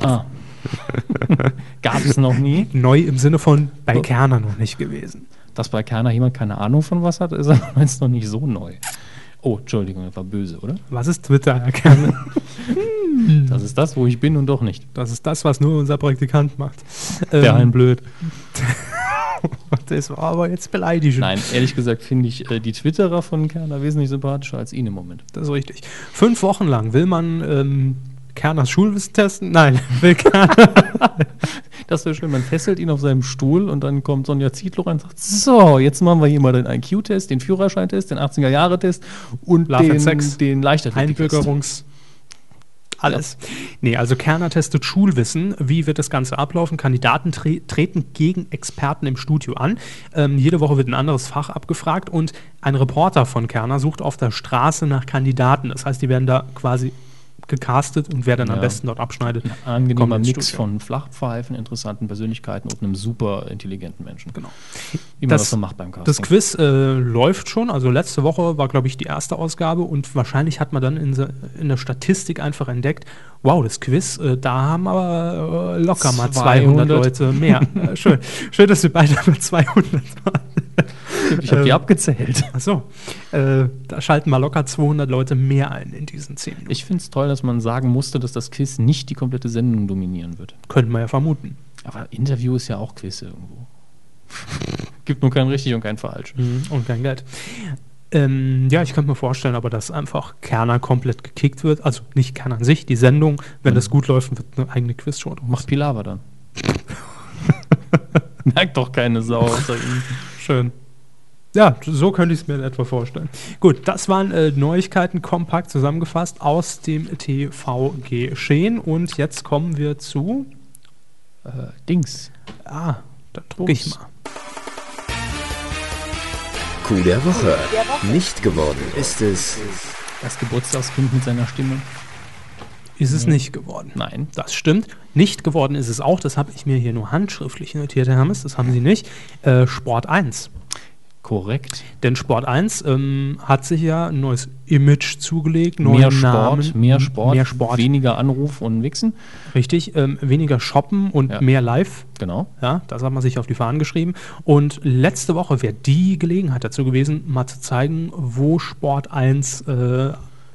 Ah. (laughs) Gab es noch nie. Neu im Sinne von bei. Kerner noch nicht gewesen. Dass bei keiner jemand keine Ahnung von was hat, ist aber (laughs) jetzt noch nicht so neu. Oh, Entschuldigung, das war böse, oder? Was ist Twitter, Herr Kerner? (laughs) Das ist das, wo ich bin und doch nicht. Das ist das, was nur unser Praktikant macht. Der Ähm, ein blöd. das war aber jetzt beleidigend. Nein, ehrlich gesagt finde ich äh, die Twitterer von Kerner wesentlich sympathischer als ihn im Moment. Das ist richtig. Fünf Wochen lang will man ähm, Kerners Schulwissen testen? Nein, (laughs) will Kerner. (laughs) Das wäre schön, man fesselt ihn auf seinem Stuhl und dann kommt Sonja Zietlow rein und sagt, so, jetzt machen wir hier mal den IQ-Test, den Führerscheintest, den 80er-Jahre-Test und Love den, Sex. den. Einbürgerungs. Alles. Nee, also Kerner testet Schulwissen. Wie wird das Ganze ablaufen? Kandidaten tre treten gegen Experten im Studio an. Ähm, jede Woche wird ein anderes Fach abgefragt und ein Reporter von Kerner sucht auf der Straße nach Kandidaten. Das heißt, die werden da quasi gecastet und wer dann am Ja. besten dort abschneidet, Ein angenehmer Mix Studio. von Flachpfeifen, interessanten Persönlichkeiten und einem super intelligenten Menschen. Genau. Wie man Das- das, so macht beim Casting. Das Quiz äh, läuft schon. Also letzte Woche war, glaube ich, die erste Ausgabe und wahrscheinlich hat man dann in, se- in der Statistik einfach entdeckt, wow, das Quiz, äh, da haben aber äh, locker mal 200 200. Leute mehr. (laughs) schön. schön, dass wir beide mit 200 waren. Ich habe die ähm, abgezählt. Achso, äh, da schalten mal locker 200 Leute mehr ein in diesen 10 Minuten. Ich finde es toll, dass man sagen musste, dass das Quiz nicht die komplette Sendung dominieren wird. Könnte man ja vermuten. Aber Interview ist ja auch Quiz irgendwo. (laughs) Gibt nur kein richtig und kein falsch. Und kein Geld. Ähm, ja, ich könnte mir vorstellen, aber dass einfach Kerner komplett gekickt wird. Also nicht Kerner an sich, die Sendung. Wenn Mhm. das gut läuft, wird eine eigene Quizshow. Macht Pilawa dann. (laughs) Merkt doch keine Sau außer ihm. Schön. Ja, so könnte ich es mir in etwa vorstellen. Gut, das waren äh, Neuigkeiten kompakt zusammengefasst aus dem TV-Geschehen. Und jetzt kommen wir zu. Äh, Dings. Ah, da drücke ich mal. Coup der Woche. Nicht geworden ist es. Das Geburtstagskind mit seiner Stimme. Ist es nicht geworden. Nein. Das stimmt. Nicht geworden ist es auch. Das habe ich mir hier nur handschriftlich notiert, Herr Hermes. Das haben Sie nicht. Äh, Sport 1. Korrekt. Denn Sport 1 ähm, hat sich ja ein neues Image zugelegt, neue Mehr Sport, Namen, mehr Sport, mehr Sport, weniger Anruf und Wichsen. richtig, ähm, weniger Shoppen und Ja. mehr Live. Genau. Ja, das hat man sich auf die Fahnen geschrieben. Und letzte Woche wäre die Gelegenheit dazu gewesen, mal zu zeigen, wo Sport 1 äh,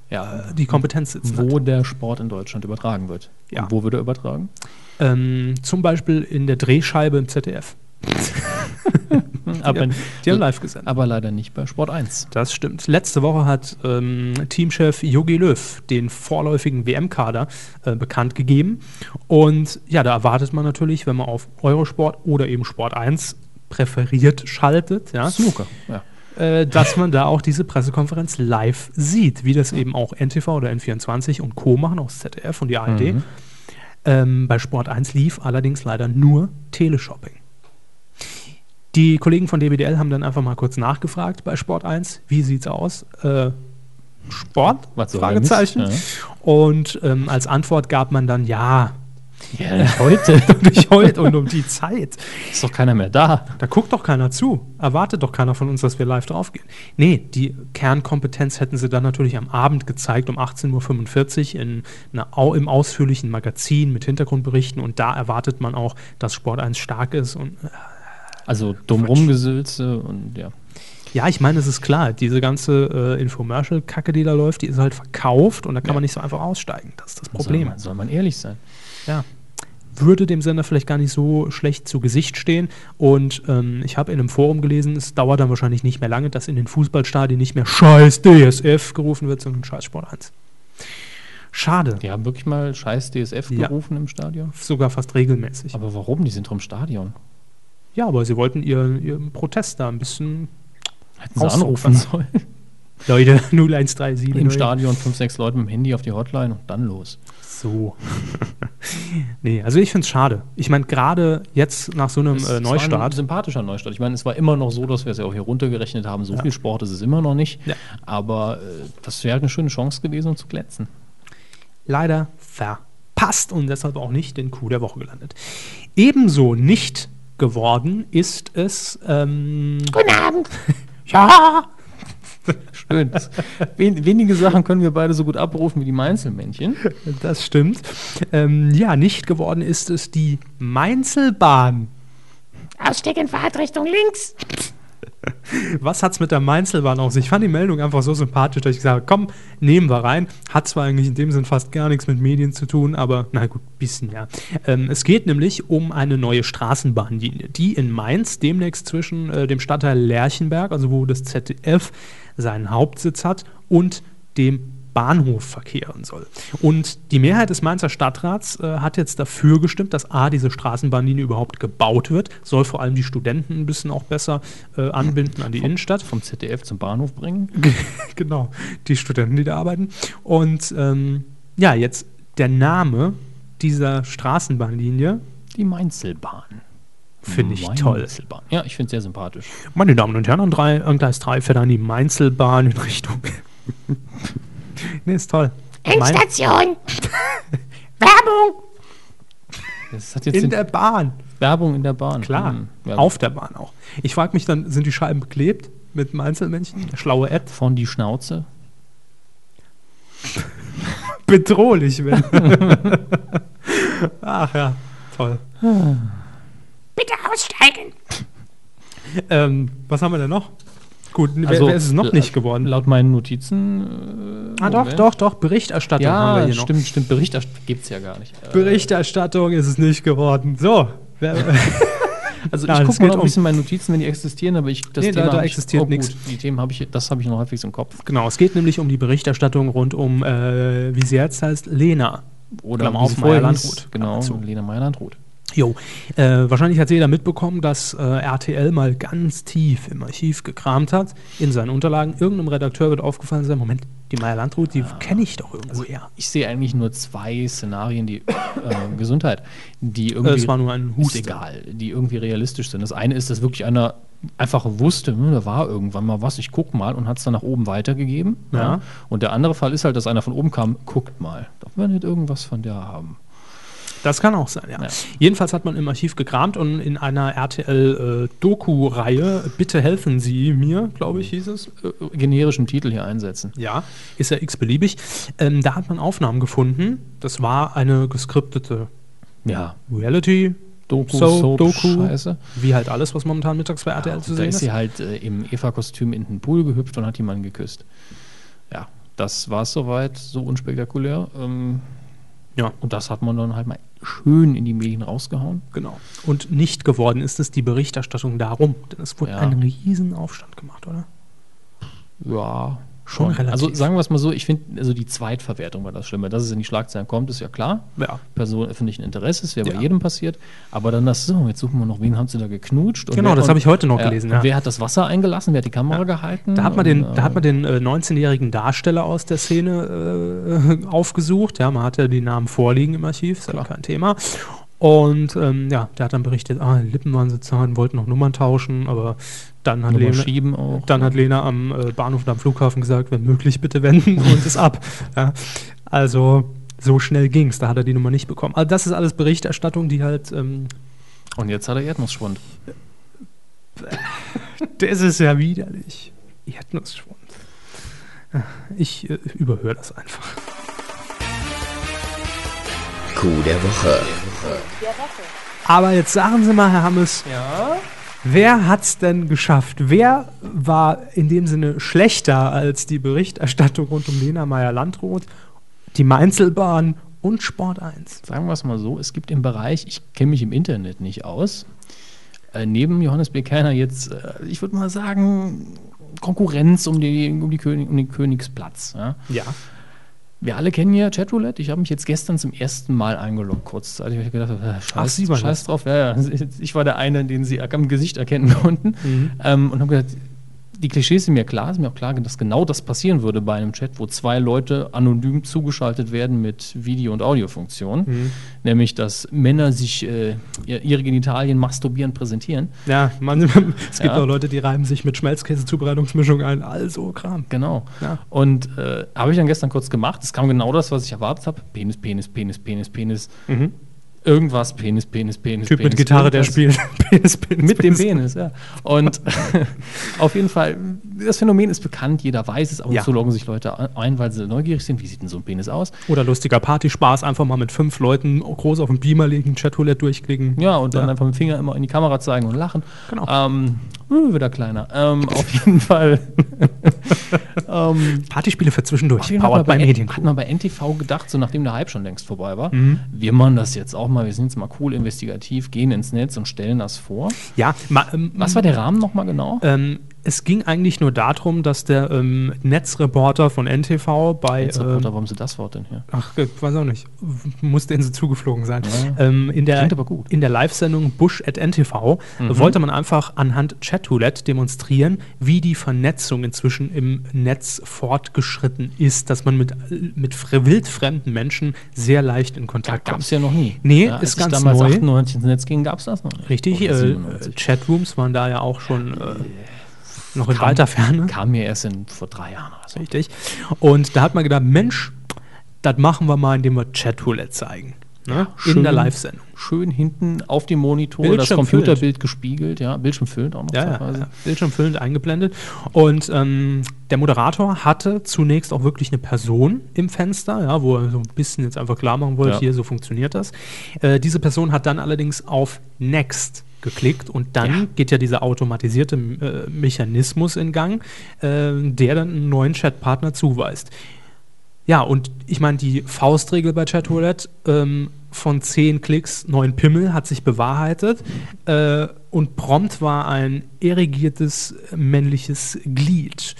Ja, die Kompetenz sitzt. wo der Sport in Deutschland übertragen wird. Ja. Und wo wird er übertragen? Ähm, zum Beispiel in der Drehscheibe im ZDF. (laughs) Aber, Die haben live gesendet. aber leider nicht bei Sport 1. Das stimmt. Letzte Woche hat ähm, Teamchef Jogi Löw den vorläufigen WM-Kader äh, bekannt gegeben. Und ja, da erwartet man natürlich, wenn man auf Eurosport oder eben Sport 1 präferiert schaltet, ja, Snooker. Ja. Äh, dass man da auch diese Pressekonferenz live sieht, wie das eben auch NTV oder N24 und Co. machen aus ZDF und die ARD. Mhm. Ähm, bei Sport 1 lief allerdings leider nur Teleshopping. Die Kollegen von DBDL haben dann einfach mal kurz nachgefragt bei Sport 1, wie sieht's aus? Äh, Sport? Was Fragezeichen. denn? Und ähm, als Antwort gab man dann ja, Ja, nicht heute. (laughs) nicht heute und um die Zeit. Ist doch keiner mehr da. Da guckt doch keiner zu. Erwartet doch keiner von uns, dass wir live draufgehen. Nee, die Kernkompetenz hätten sie dann natürlich am Abend gezeigt, um 18.45 Uhr in einer, im ausführlichen Magazin mit Hintergrundberichten. Und da erwartet man auch, dass Sport 1 stark ist. Und äh, Also dumm rumgesülze und ja. Ja, ich meine, es ist klar, diese ganze äh, Infomercial-Kacke, die da läuft, die ist halt verkauft und da kann Ja. man nicht so einfach aussteigen. Das ist das Soll Problem. man, soll man ehrlich sein. Ja. Würde dem Sender vielleicht gar nicht so schlecht zu Gesicht stehen. Und ähm, ich habe in einem Forum gelesen, es dauert dann wahrscheinlich nicht mehr lange, dass in den Fußballstadien nicht mehr Scheiß DSF gerufen wird, sondern Scheiß Sport 1. Schade. Die haben wirklich mal scheiß DSF Ja. gerufen im Stadion. Sogar fast regelmäßig. Aber warum? Die sind doch im Stadion. ja, aber sie wollten ihren, ihren Protest da ein bisschen. Hätten sie anrufen sollen. Leute, (laughs) 0137. Im. Stadion fünf, sechs Leute mit dem Handy auf die Hotline und dann los. So. (laughs) nee, also ich finde es schade. Ich meine, gerade jetzt nach so einem Es- äh, es war ein Neustart. sympathischer Neustart. Ich meine, es war immer noch so, dass wir es ja auch hier runtergerechnet haben. So viel Sport ist es immer noch nicht. Ja. Aber äh, das wäre eine schöne Chance gewesen, um zu glänzen. leider verpasst und deshalb auch nicht den Coup der Woche gelandet. Ebenso nicht geworden ist es. Ähm, Guten Abend. (laughs) ja! Schön. Wen, wenige Sachen können wir beide so gut abrufen wie die Mainzelmännchen. Das stimmt. Ähm, ja, nicht geworden ist es die Mainzelbahn. Ausstieg in Fahrtrichtung links. Was hat's mit der Mainzelbahn auf sich? Ich fand die Meldung einfach so sympathisch, dass ich gesagt habe, komm, nehmen wir rein. Hat zwar eigentlich in dem Sinn fast gar nichts mit Medien zu tun, aber na gut, bisschen ja. Ähm, es geht nämlich um eine neue Straßenbahnlinie, die in Mainz demnächst zwischen äh, dem Stadtteil Lerchenberg, also wo das ZDF seinen Hauptsitz hat, und dem Bahnhof verkehren soll. Und die Mehrheit des Mainzer Stadtrats äh, hat jetzt dafür gestimmt, dass A, diese Straßenbahnlinie überhaupt gebaut wird, soll vor allem die Studenten ein bisschen auch besser äh, anbinden an die Innenstadt. Vom ZDF zum Bahnhof bringen. (laughs) genau, die Studenten, die da arbeiten. Und ähm, ja, jetzt der Name dieser Straßenbahnlinie Die Mainzelbahn. Finde ich toll. Mainzelbahn. Ja, ich finde es sehr sympathisch. Meine Damen und Herren, an, drei, an Gleis 3 fährt dann die Mainzelbahn in Richtung. (laughs) nee, ist toll. Endstation. (laughs) Werbung. Das hat jetzt in den- der Bahn. Werbung in der Bahn. Klar, Hm, auf der Bahn auch. Ich frage mich dann, sind die Scheiben beklebt mit einem Einzelmännchen? Schlaue Ad. Von die Schnauze. (laughs) Bedrohlich, wenn. Ach ja, toll. Aussteigen. Ähm, was haben wir denn noch? Gut, wer, Also, wer ist es noch la- nicht geworden? Laut meinen Notizen. Äh, Ah, doch, doch, doch, Berichterstattung haben wir Ja, hier noch. stimmt, stimmt. Berichterstattung gibt es ja gar nicht. Äh, Berichterstattung ist es nicht geworden. So. Wer, (laughs) Also Ja, ich gucke mal noch ein um- bisschen meine Notizen, wenn die existieren, aber ich das Nee, da- da ich- existiert gut, nix. Die Themen habe ich, das habe ich noch halbwegs im Kopf. genau, es geht nämlich um die Berichterstattung rund um, äh, wie sie jetzt heißt, Lena. Oder Klammer auf, sie vorher Meyer hieß. Landrut. Genau, Klammer zu. Lena Meyer-Landrut. Jo, äh, wahrscheinlich hat jeder mitbekommen, dass äh, RTL mal ganz tief im Archiv gekramt hat, in seinen Unterlagen. Irgendeinem Redakteur wird aufgefallen sein, Moment, die Meier Landrut, die kenne ich doch irgendwo her. Ich sehe eigentlich nur zwei Szenarien, die äh, Gesundheit, die irgendwie Äh, es war nur ein ist egal, die irgendwie realistisch sind. Das eine ist, dass wirklich einer einfach wusste, hm, da war irgendwann mal was, ich guck mal und hat es dann nach oben weitergegeben. Ja. Und der andere Fall ist halt, dass einer von oben kam, guckt mal, darf man nicht irgendwas von der haben? Das kann auch sein, ja. Ja. Jedenfalls hat man im Archiv gekramt und in einer RTL-Doku-Reihe, Bitte helfen Sie mir, glaube ich, hieß es. Äh, generischen Titel hier einsetzen. Ja, ist ja x-beliebig. Ähm, da hat man Aufnahmen gefunden. Das war eine geskriptete Ja, Reality, Doku, So, Soap, Doku. Scheiße. wie halt alles, was momentan mittags bei RTL zu da sehen ist ist. sie halt äh, im Eva-Kostüm in den Pool gehüpft und hat jemanden geküsst. Ja, das war es soweit, so unspektakulär. Ähm, Ja. Und das hat man dann halt mal schön in die Medien rausgehauen. Genau. Und nicht geworden ist es die Berichterstattung darum. Denn es wurde Ja. ein Riesenaufstand gemacht, oder? Ja, Schon relativ. Also sagen wir es mal so, ich finde, also die Zweitverwertung war das Schlimme. Dass es in die Schlagzeilen kommt, ist ja klar. Ja. Person öffentlichen Interesses, wäre Ja. bei jedem passiert. Aber dann das so, jetzt suchen wir noch, wen haben sie da geknutscht? Und Genau, wer- das habe ich heute noch ja, gelesen, ja. Wer hat das Wasser eingelassen? Wer hat die Kamera Ja. gehalten? Da hat man den, Und, da hat man äh, den äh, 19-jährigen Darsteller aus der Szene äh, (laughs) aufgesucht. Ja, man hat ja die Namen vorliegen im Archiv, ist ja kein Thema. Und ähm, ja, der hat dann berichtet, ah, Lippen waren sie zahlen, wollten noch Nummern tauschen, aber dann hat, Lena, schieben auch. dann hat Lena am äh, Bahnhof und am Flughafen gesagt, wenn möglich, bitte wenden und ist ab. (laughs) Ja, also so schnell ging's, da hat er die Nummer nicht bekommen. Also das ist alles Berichterstattung, die halt, ähm, Und jetzt hat er Erdnussschwund. (laughs) das ist ja widerlich. Erdnussschwund. Ich äh, überhöre das einfach. Coup der Woche. Aber jetzt sagen Sie mal, Herr Hammes, Ja? Wer hat's denn geschafft? Wer war in dem Sinne schlechter als die Berichterstattung rund um Lena Meyer-Landrut, die Mainzelbahn und Sport 1? Sagen wir es mal so, es gibt im Bereich, ich kenne mich im Internet nicht aus, äh, neben Johannes B. Kerner jetzt, äh, ich würde mal sagen, Konkurrenz um, die, um, die König, um den Königsplatz. Ja? Ja. Wir alle kennen ja Chatroulette. Ich habe mich jetzt gestern zum ersten Mal eingeloggt, kurzzeitig. Ich habe gedacht, äh, scheiß, Ach, scheiß drauf. Ja, ja. (laughs) Ich war der eine, den Sie am Gesicht erkennen konnten. Mhm. Ähm, und habe gedacht, die Klischees sind mir klar, ist mir auch klar, dass genau das passieren würde bei einem Chat, wo zwei Leute anonym zugeschaltet werden mit Video- und Audiofunktion. Mhm. Nämlich, dass Männer sich äh, ihr- ihre Genitalien masturbieren präsentieren. Ja, man, (laughs) es gibt Ja. auch Leute, die reiben sich mit Schmelzkäse-Zubereitungsmischung ein. Also Kram. Genau. Ja. Und äh, habe ich dann gestern kurz gemacht. Es kam genau das, was ich erwartet habe. Penis, Penis, Penis, Penis, Penis. Irgendwas, Penis, Penis, Penis. Typ mit Penis, Gitarre, der irgendwas. spielt. (laughs) Penis, Penis, Mit dem Penis. Penis, ja. Und (laughs) auf jeden Fall, das Phänomen ist bekannt, jeder weiß es, aber Ja. so loggen sich Leute ein, weil sie neugierig sind. Wie sieht denn so ein Penis aus? Oder lustiger Partyspaß, einfach mal mit fünf Leuten groß auf dem Beamer liegen, Chatroulette durchklicken. Ja, und dann Ja. einfach mit dem Finger immer in die Kamera zeigen und lachen. Genau. Ähm, uh, wieder kleiner. Ähm, (laughs) auf jeden Fall. (laughs) ähm, Partyspiele für zwischendurch. Man by bei, Medien. hat man bei NTV gedacht, so nachdem der Hype schon längst vorbei war, Mhm. wir machen das jetzt auch mal, wir sind jetzt mal cool investigativ, gehen ins Netz und stellen das vor. Ja, ma, ähm, Was war der Rahmen nochmal genau? Ähm, es ging eigentlich nur darum, dass der ähm, Netzreporter von NTV bei. Jetzt ähm, warum sie das Wort denn hier? Ach, äh, weiß auch nicht. Musste in sie zugeflogen sein. Ja. Ähm, in der, Klingt aber gut. in der Live-Sendung Bush at NTV Mhm. wollte man einfach anhand Chatroulette demonstrieren, wie die Vernetzung inzwischen im Netz fortgeschritten ist, dass man mit, mit fr- wildfremden Menschen sehr leicht in Da Kontakt gab kommt. es ja noch nie. Nee, ja, ist ganz damals neu. 98 ins Netz ging, gab es das noch nicht. Richtig, äh, 97. Chatrooms waren da ja auch schon äh, noch in Kam- weiter Ferne. Kam mir erst in, vor drei Jahren oder so. Richtig. Und da hat man gedacht, Mensch, das machen wir mal, indem wir Chatroulette zeigen. Ne? schön. in der Live-Sendung. Schön hinten auf dem Monitor das Bildschirm Computerbild gespiegelt, ja, Bildschirm füllend auch noch Ja, ja, teilweise. ja, bildschirmfüllend eingeblendet. Und ähm, der Moderator hatte zunächst auch wirklich eine Person im Fenster, ja, wo er so ein bisschen jetzt einfach klar machen wollte, Ja. hier, so funktioniert das. Äh, diese Person hat dann allerdings auf Next geklickt und dann Ja. geht ja dieser automatisierte äh, Mechanismus in Gang, äh, der dann einen neuen Chatpartner zuweist. Ja, und ich meine, die Faustregel bei Chatroulette ähm, von 10 Klicks, 9 Pimmel hat sich bewahrheitet. Äh, und prompt war ein erigiertes männliches Glied,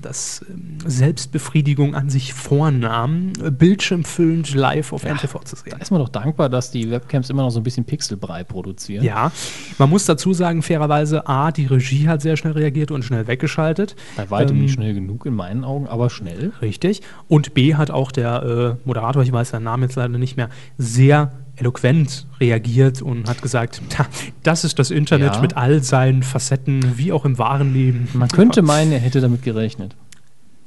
das ähm, Selbstbefriedigung an sich vornahm, äh, bildschirmfüllend live auf NTV zu sehen. Da ist man doch dankbar, dass die Webcams immer noch so ein bisschen Pixelbrei produzieren. Ja, man muss dazu sagen, fairerweise, A, die Regie hat sehr schnell reagiert und schnell weggeschaltet. Bei weitem Ähm, nicht schnell genug in meinen Augen, aber schnell. Richtig. Und B hat auch der äh, Moderator, ich weiß seinen Namen jetzt leider nicht mehr, sehr eloquent reagiert und hat gesagt, "Tja, das ist das Internet Ja. mit all seinen Facetten, wie auch im wahren Leben. Man könnte meinen, er hätte damit gerechnet.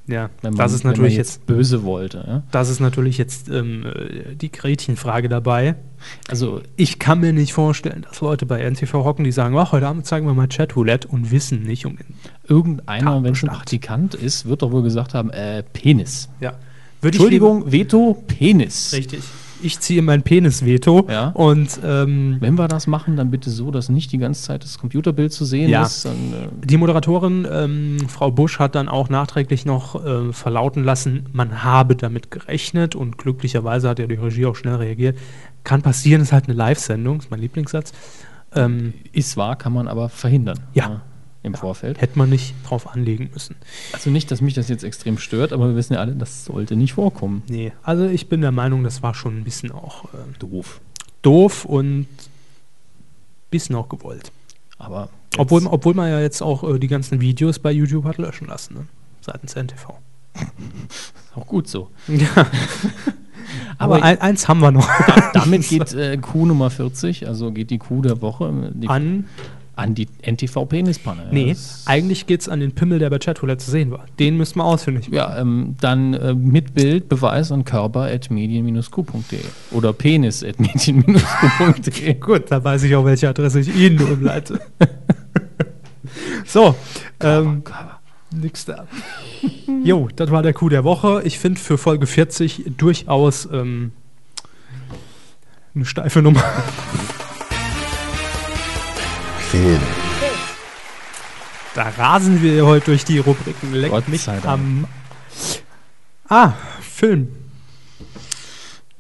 Ja, Wenn man, das ist natürlich man jetzt, böse wollte. Ja? das ist natürlich jetzt ähm, äh, die Gretchenfrage dabei. Also Ich kann mir nicht vorstellen, dass Leute bei NTV hocken, die sagen, ach, heute Abend zeigen wir mal Chatroulette und wissen nicht um den. irgendeiner, wenn Tatbestand. Praktikant ist, wird doch wohl gesagt haben, äh, Penis. Ja. Entschuldigung, Veto, Penis. Richtig. Ich ziehe mein Penis-Veto Ja. und ähm, Wenn wir das machen, dann bitte so, dass nicht die ganze Zeit das Computerbild zu sehen Ja. ist. Dann, äh, Die Moderatorin, ähm, Frau Busch, hat dann auch nachträglich noch äh, verlauten lassen, man habe damit gerechnet und glücklicherweise hat ja die Regie auch schnell reagiert. Kann passieren, ist halt eine Live-Sendung, ist mein Lieblingssatz. Ähm, ist wahr, kann man aber verhindern. Ja. Im Vorfeld. hätte man nicht drauf anlegen müssen. Also nicht, dass mich das jetzt extrem stört, aber wir wissen ja alle, das sollte nicht vorkommen. Nee, also ich bin der Meinung, das war schon ein bisschen auch äh, Doof. doof und bisschen auch gewollt. Aber Obwohl, obwohl man ja jetzt auch äh, die ganzen Videos bei YouTube hat löschen lassen, ne? seitens NTV. auch gut so. (laughs) Ja. (laughs) Aber Aber- ein, eins haben wir noch. Damit (laughs) geht äh, Kuh Nummer 40, also geht die Kuh der Woche äh, die, an an die NTV-Penispanne. Nee, das- eigentlich geht es an den Pimmel, der bei Chatroulette zu sehen war. Den müssten wir ausfindig machen. Ja, ähm, dann äh, mit Bild, Beweis an körper at medien-q.de oder penis at medien-q.de. (laughs) Gut, da weiß ich auch, welche Adresse ich Ihnen umleite. (laughs) so, ähm, nix da. Jo, das war der Coup der Woche. Ich finde für Folge 40 durchaus ähm, eine steife Nummer. (laughs) Film. Da rasen wir heute durch die Rubriken. Leck Gott mich am. Ah, Film.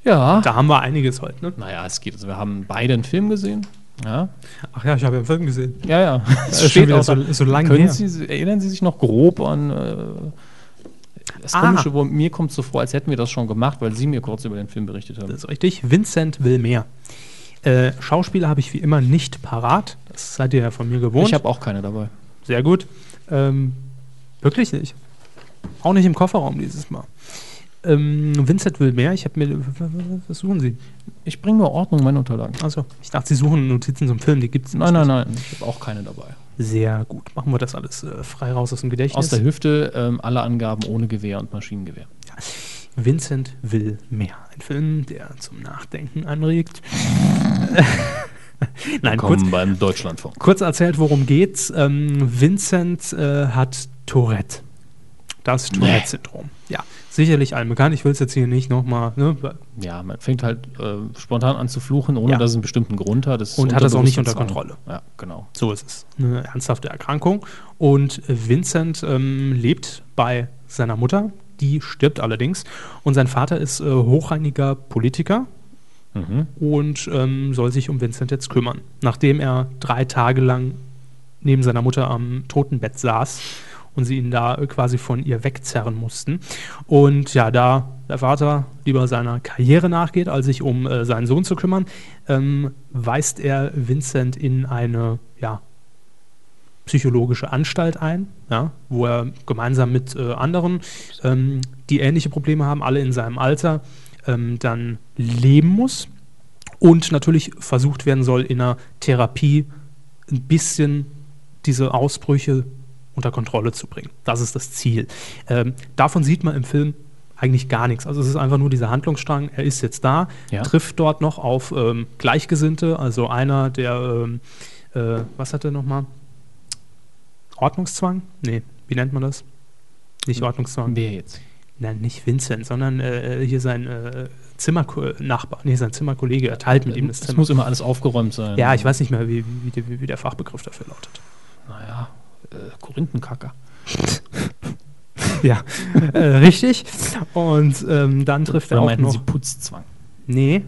Ja. Da haben wir einiges heute, ne? Naja, es geht. Also wir haben beide einen Film gesehen. Ja, Ach ja, ich habe ja einen Film gesehen. ja. ja. (laughs) Das ist schon wieder so, so lang Können her. Sie, erinnern Sie sich noch grob an. Äh, das Ah. Komische, wo, mir kommt es so vor, als hätten wir das schon gemacht, weil Sie mir kurz über den Film berichtet haben. Das ist richtig. Vincent will mehr. Äh, Schauspieler habe ich wie immer nicht parat. Das seid ihr ja von mir gewohnt. Ich habe auch keine dabei. Sehr gut. Ähm, wirklich nicht. Auch nicht im Kofferraum dieses Mal. Ähm, Vincent will mehr. Ich habe mir. Was suchen Sie? Ich bringe nur Ordnung in meine Unterlagen. Achso, ich dachte, Sie suchen Notizen zum Film. Die gibt es Nein, nein, nein. Ich habe auch keine dabei. Sehr gut. Machen wir das alles äh, frei raus aus dem Gedächtnis. Aus der Hüfte ähm, alle Angaben ohne Gewehr und Maschinengewehr. Vincent will mehr. Ein Film, der zum Nachdenken anregt. (laughs) (laughs) Nein, kurz, beim Deutschlandfunk. kurz erzählt, worum geht's. Ähm, Vincent äh, hat Tourette. Das Tourette-Syndrom. Ja, sicherlich allen bekannt. Ich will es jetzt hier nicht nochmal. Ne? Ja, man fängt halt äh, spontan an zu fluchen, ohne Ja. dass es einen bestimmten Grund hat. Und hat das auch nicht unter. Kontrolle. Ja, genau. So ist es. Eine ernsthafte Erkrankung. Und Vincent ähm, lebt bei seiner Mutter. Die stirbt allerdings. Und sein Vater ist äh, hochrangiger Politiker Mhm. und ähm, soll sich um Vincent jetzt kümmern. Nachdem er drei Tage lang neben seiner Mutter am Totenbett saß und sie ihn da äh, quasi von ihr wegzerren mussten. Und ja, da der Vater lieber seiner Karriere nachgeht, als sich um äh, seinen Sohn zu kümmern, ähm, weist er Vincent in eine ja, psychologische Anstalt ein, ja, wo er gemeinsam mit äh, anderen, ähm, die ähnliche Probleme haben, alle in seinem Alter, ähm, dann leben muss und natürlich versucht werden soll, in einer Therapie ein bisschen diese Ausbrüche unter Kontrolle zu bringen. Das ist das Ziel. Ähm, davon sieht man im Film eigentlich gar nichts. Also es ist einfach nur dieser Handlungsstrang, er ist jetzt da, Ja. trifft dort noch auf ähm, Gleichgesinnte, also einer, der, ähm, äh, was hat er nochmal? Ordnungszwang? Nee, wie nennt man das? Nicht Ordnungszwang. Wer jetzt? Nein, nicht Vincent, sondern äh, hier sein äh, Zimmernachbar, nee, sein Zimmerkollege, er teilt mit ihm das Es Zimmer. muss immer alles aufgeräumt sein. Ja, ich weiß nicht mehr, wie, wie, wie, wie der Fachbegriff dafür lautet. Naja, äh, Korinthenkacker. (laughs) Ja, äh, richtig. Und ähm, dann trifft er Oder auch meinten noch. Sie Putzzwang? Nee,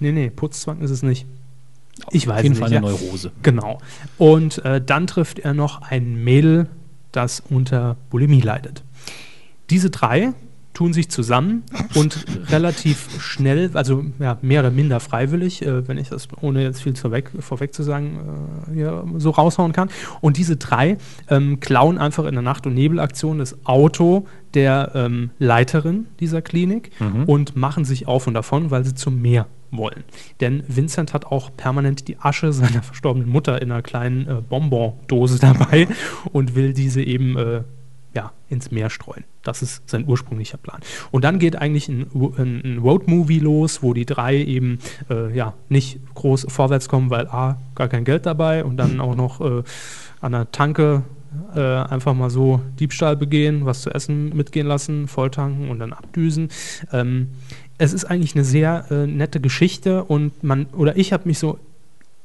nee, nee, Putzzwang ist es nicht. Ich weiß Auf jeden nicht. Fall ja. eine Neurose. Genau. Und äh, dann trifft er noch ein Mädel, das unter Bulimie leidet. Diese drei tun sich zusammen und relativ schnell, also ja, mehr oder minder freiwillig, äh, wenn ich das ohne jetzt viel vorweg, vorweg zu sagen, äh, hier so raushauen kann. Und diese drei ähm, klauen einfach in der Nacht- und Nebelaktion das Auto der ähm, Leiterin dieser Klinik und machen sich auf und davon, weil sie zum Meer wollen. Denn Vincent hat auch permanent die Asche seiner verstorbenen Mutter in einer kleinen äh, Bonbondose dabei und will diese eben äh, ja, ins Meer streuen. Das ist sein ursprünglicher Plan. Und dann geht eigentlich ein, ein, Roadmovie los, wo die drei eben äh, ja, nicht groß vorwärts kommen, weil A, gar kein Geld dabei und dann auch noch äh, an der Tanke äh, einfach mal so Diebstahl begehen, was zu essen mitgehen lassen, volltanken und dann abdüsen. Ähm, es ist eigentlich eine sehr äh, nette Geschichte und man, oder ich habe mich so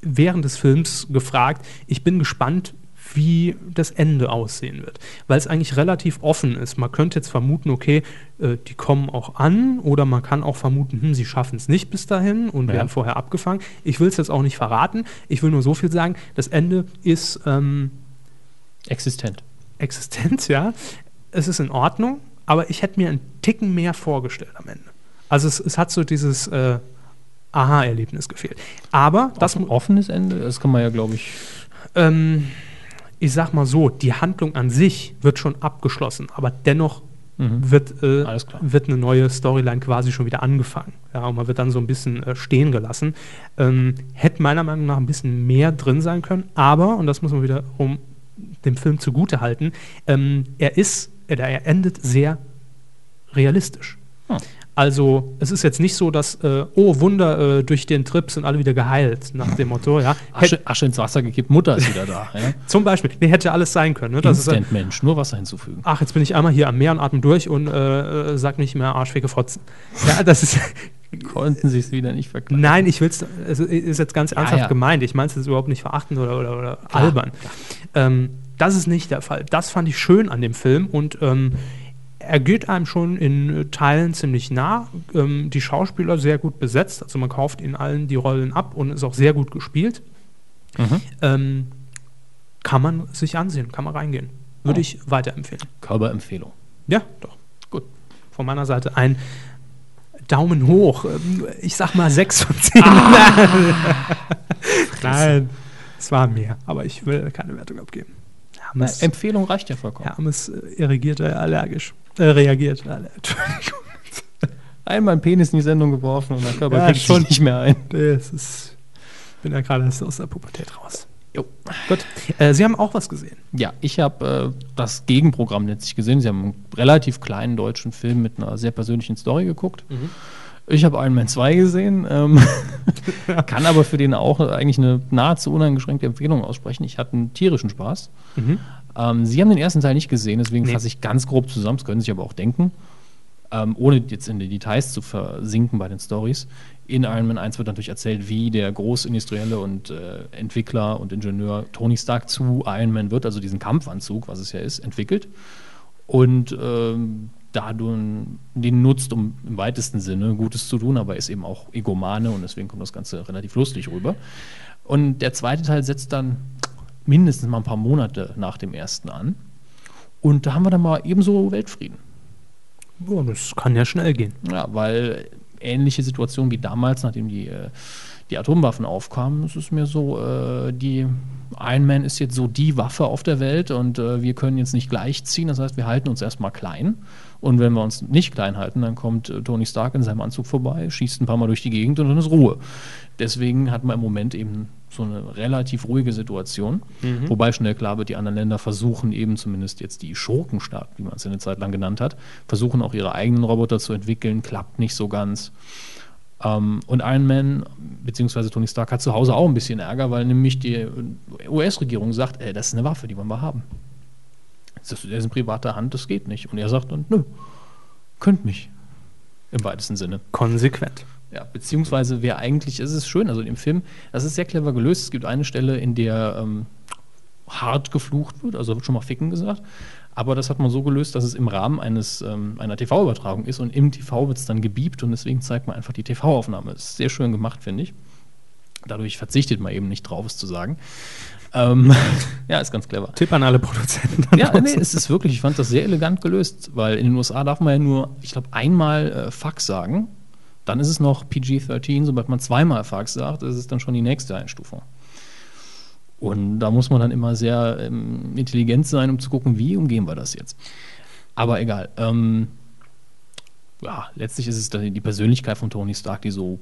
während des Films gefragt, ich bin gespannt, wie das Ende aussehen wird. Weil es eigentlich relativ offen ist. Man könnte jetzt vermuten, okay, äh, die kommen auch an oder man kann auch vermuten, hm, sie schaffen es nicht bis dahin und Ja. werden vorher abgefangen. Ich will es jetzt auch nicht verraten. Ich will nur so viel sagen, das Ende ist ähm, Existent. existent, ja. Es ist in Ordnung, aber ich hätte mir einen Ticken mehr vorgestellt am Ende. Also es, es hat so dieses äh, Aha-Erlebnis gefehlt. Aber das, Offen, offenes Ende, das kann man ja, glaube ich. ähm, ich sag mal so, die Handlung an sich wird schon abgeschlossen, aber dennoch Mhm. wird, äh, wird eine neue Storyline quasi schon wieder angefangen. Ja, und man wird dann so ein bisschen äh, stehen gelassen. Ähm, hätte meiner Meinung nach ein bisschen mehr drin sein können, aber, und das muss man wieder um dem Film zugute halten, ähm, er ist, äh, er endet sehr realistisch. Hm. Also es ist jetzt nicht so, dass, äh, oh Wunder, äh, durch den Trip sind alle wieder geheilt, nach dem Motto, ja. Asche, Asche ins Wasser gekippt, Mutter ist wieder da. (laughs) Ja? zum Beispiel, nee, hätte alles sein können. Ne? Das ist, Instant Mensch, nur Wasser hinzufügen. ach, jetzt bin ich einmal hier am Meer und atme durch und äh, äh, sag nicht mehr Arschficke Fotzen. Ja, das ist. (laughs) Konnten sie es wieder nicht verkleiden. Nein, ich will es. Es ist jetzt ganz ernsthaft ja. gemeint. Ich meine es jetzt überhaupt nicht verachtend oder, oder, oder Klar, albern. Ähm, Das ist nicht der Fall. Das fand ich schön an dem Film und ähm, er geht einem schon in äh, Teilen ziemlich nah. Ähm, die Schauspieler sehr gut besetzt, also man kauft ihnen allen die Rollen ab und ist auch sehr gut gespielt. Ähm, kann man sich ansehen, kann man reingehen. Würde Oh. ich weiterempfehlen. Körperempfehlung. Ja, doch. Gut. Von meiner Seite ein Daumen hoch. Ähm, Ich sag mal 6 von 10. (laughs) (laughs) Nein, es war mehr, aber ich will keine Wertung abgeben. Hermes, Empfehlung reicht ja vollkommen. Hermes äh, irrigierte allergisch. Äh, reagiert. Alle- (laughs) Entschuldigung. Einmal einen Penis in die Sendung geworfen und der Körper Ja, kriegt schon nicht mehr ein. Es ist, bin ja gerade aus der Pubertät raus. Jo. Gut. Äh, Sie haben auch was gesehen. Ja, ich habe äh, das Gegenprogramm letztlich gesehen. Sie haben einen relativ kleinen deutschen Film mit einer sehr persönlichen Story geguckt. Ich habe Iron Man 2 gesehen, ähm, (laughs) kann aber für den auch eigentlich eine nahezu uneingeschränkte Empfehlung aussprechen. Ich hatte einen tierischen Spaß. Ähm, Sie haben den ersten Teil nicht gesehen, deswegen Nee. fasse ich ganz grob zusammen, das können Sie sich aber auch denken. Ähm, ohne jetzt in die Details zu versinken bei den Stories. In Iron Man 1 wird natürlich erzählt, wie der Großindustrielle und äh, Entwickler und Ingenieur Tony Stark zu Iron Man wird, also diesen Kampfanzug, was es ja ist, entwickelt. Und ähm, da du den nutzt, um im weitesten Sinne Gutes zu tun, aber er ist eben auch Egomane und deswegen kommt das Ganze relativ lustig rüber. Und der zweite Teil setzt dann mindestens mal ein paar Monate nach dem ersten an. Und da haben wir dann mal ebenso Weltfrieden. Oh, das kann ja schnell gehen. Ja, weil ähnliche Situationen wie damals, nachdem die, äh, die Atomwaffen aufkamen, es ist mir so, äh, die Iron Man ist jetzt so die Waffe auf der Welt und äh, wir können jetzt nicht gleichziehen. Das heißt, wir halten uns erstmal klein. Und wenn wir uns nicht klein halten, dann kommt äh, Tony Stark in seinem Anzug vorbei, schießt ein paar Mal durch die Gegend und dann ist Ruhe. Deswegen hat man im Moment eben so eine relativ ruhige Situation. Wobei schnell klar wird, die anderen Länder versuchen eben zumindest jetzt die Schurkenstaaten, wie man es eine Zeit lang genannt hat, versuchen auch ihre eigenen Roboter zu entwickeln, klappt nicht so ganz. Ähm, und Iron Man beziehungsweise Tony Stark hat zu Hause auch ein bisschen Ärger, weil nämlich die US-Regierung sagt, ey, das ist eine Waffe, die wollen wir haben. Das ist, der ist in privater Hand, das geht nicht. Und er sagt dann, nö, könnt mich. Im weitesten Sinne. Konsequent. Ja, beziehungsweise wäre eigentlich, es ist schön, also im Film, das ist sehr clever gelöst. Es gibt eine Stelle, in der ähm, hart geflucht wird, also wird schon mal ficken gesagt. Aber das hat man so gelöst, dass es im Rahmen eines, ähm, einer TV-Übertragung ist und im TV wird es dann gebiebt und deswegen zeigt man einfach die TV-Aufnahme. Ist sehr schön gemacht, finde ich. Dadurch verzichtet man eben nicht drauf, es zu sagen. Ähm, (laughs) ja, ist ganz clever. Tipp an alle Produzenten. Ja, nee, es ist wirklich, ich fand das sehr elegant gelöst, weil in den USA darf man ja nur, ich glaube, einmal äh, Fuck sagen. Dann ist es noch PG-13, sobald man zweimal Fuck sagt, ist es dann schon die nächste Einstufung. Und da muss man dann immer sehr ähm, intelligent sein, um zu gucken, wie umgehen wir das jetzt. Aber egal. Ähm, ja, letztlich ist es dann die Persönlichkeit von Tony Stark, die so,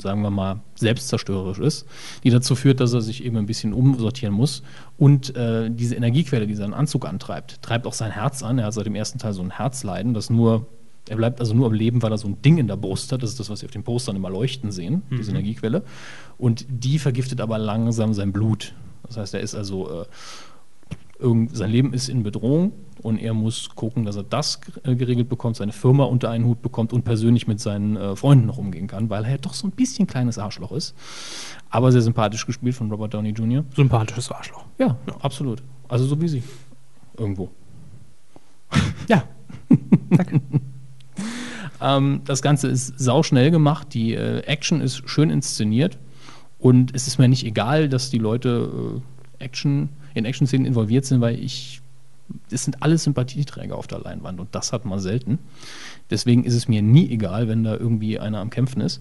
sagen wir mal, selbstzerstörerisch ist, die dazu führt, dass er sich eben ein bisschen umsortieren muss. Und äh, diese Energiequelle, die seinen Anzug antreibt, treibt auch sein Herz an. Er hat seit dem ersten Teil so ein Herzleiden, das nur, er bleibt also nur am Leben, weil er so ein Ding in der Brust hat. Das ist das, was Sie auf den Postern immer leuchten sehen, diese Energiequelle. Und die vergiftet aber langsam sein Blut. Das heißt, er ist also, äh, sein Leben ist in Bedrohung und er muss gucken, dass er das äh, geregelt bekommt, seine Firma unter einen Hut bekommt und persönlich mit seinen äh, Freunden noch umgehen kann, weil er ja doch so ein bisschen kleines Arschloch ist. Aber sehr sympathisch gespielt von Robert Downey Jr. Sympathisches Arschloch. Ja, absolut. Also so wie sie. Irgendwo. Ja. (laughs) Ähm, das Ganze ist sauschnell gemacht, die äh, Action ist schön inszeniert und es ist mir nicht egal, dass die Leute äh, Action, in Action-Szenen involviert sind, weil ich, es sind alles Sympathieträger auf der Leinwand und das hat man selten. Deswegen ist es mir nie egal, wenn da irgendwie einer am Kämpfen ist.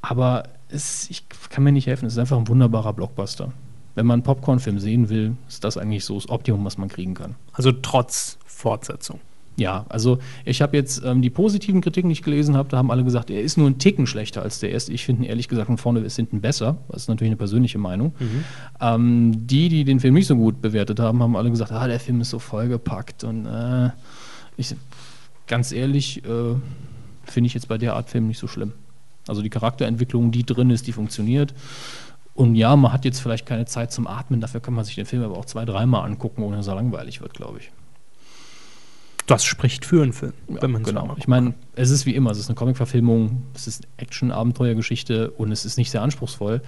Aber es, ich kann mir nicht helfen, es ist einfach ein wunderbarer Blockbuster. Wenn man einen Popcorn-Film sehen will, ist das eigentlich so das Optimum, was man kriegen kann. Also trotz Fortsetzung. Ja, also ich habe jetzt ähm, die positiven Kritiken, die ich gelesen habe, da haben alle gesagt, er ist nur ein Ticken schlechter als der erste. Ich finde ihn ehrlich gesagt von vorne bis hinten besser. Das ist natürlich eine persönliche Meinung. Ähm, die, die den Film nicht so gut bewertet haben, haben alle gesagt, ah, der Film ist so vollgepackt. Und äh, ich, ganz ehrlich, äh, finde ich jetzt bei der Art Film nicht so schlimm. Also die Charakterentwicklung, die drin ist, die funktioniert. Und ja, man hat jetzt vielleicht keine Zeit zum Atmen, dafür kann man sich den Film aber auch zwei, dreimal angucken, ohne dass er langweilig wird, glaube ich. Das spricht für einen Film, Ja, wenn man genau. Ich meine, es ist wie immer, es ist eine Comic-Verfilmung, es ist eine Action-Abenteuergeschichte und es ist nicht sehr anspruchsvoll.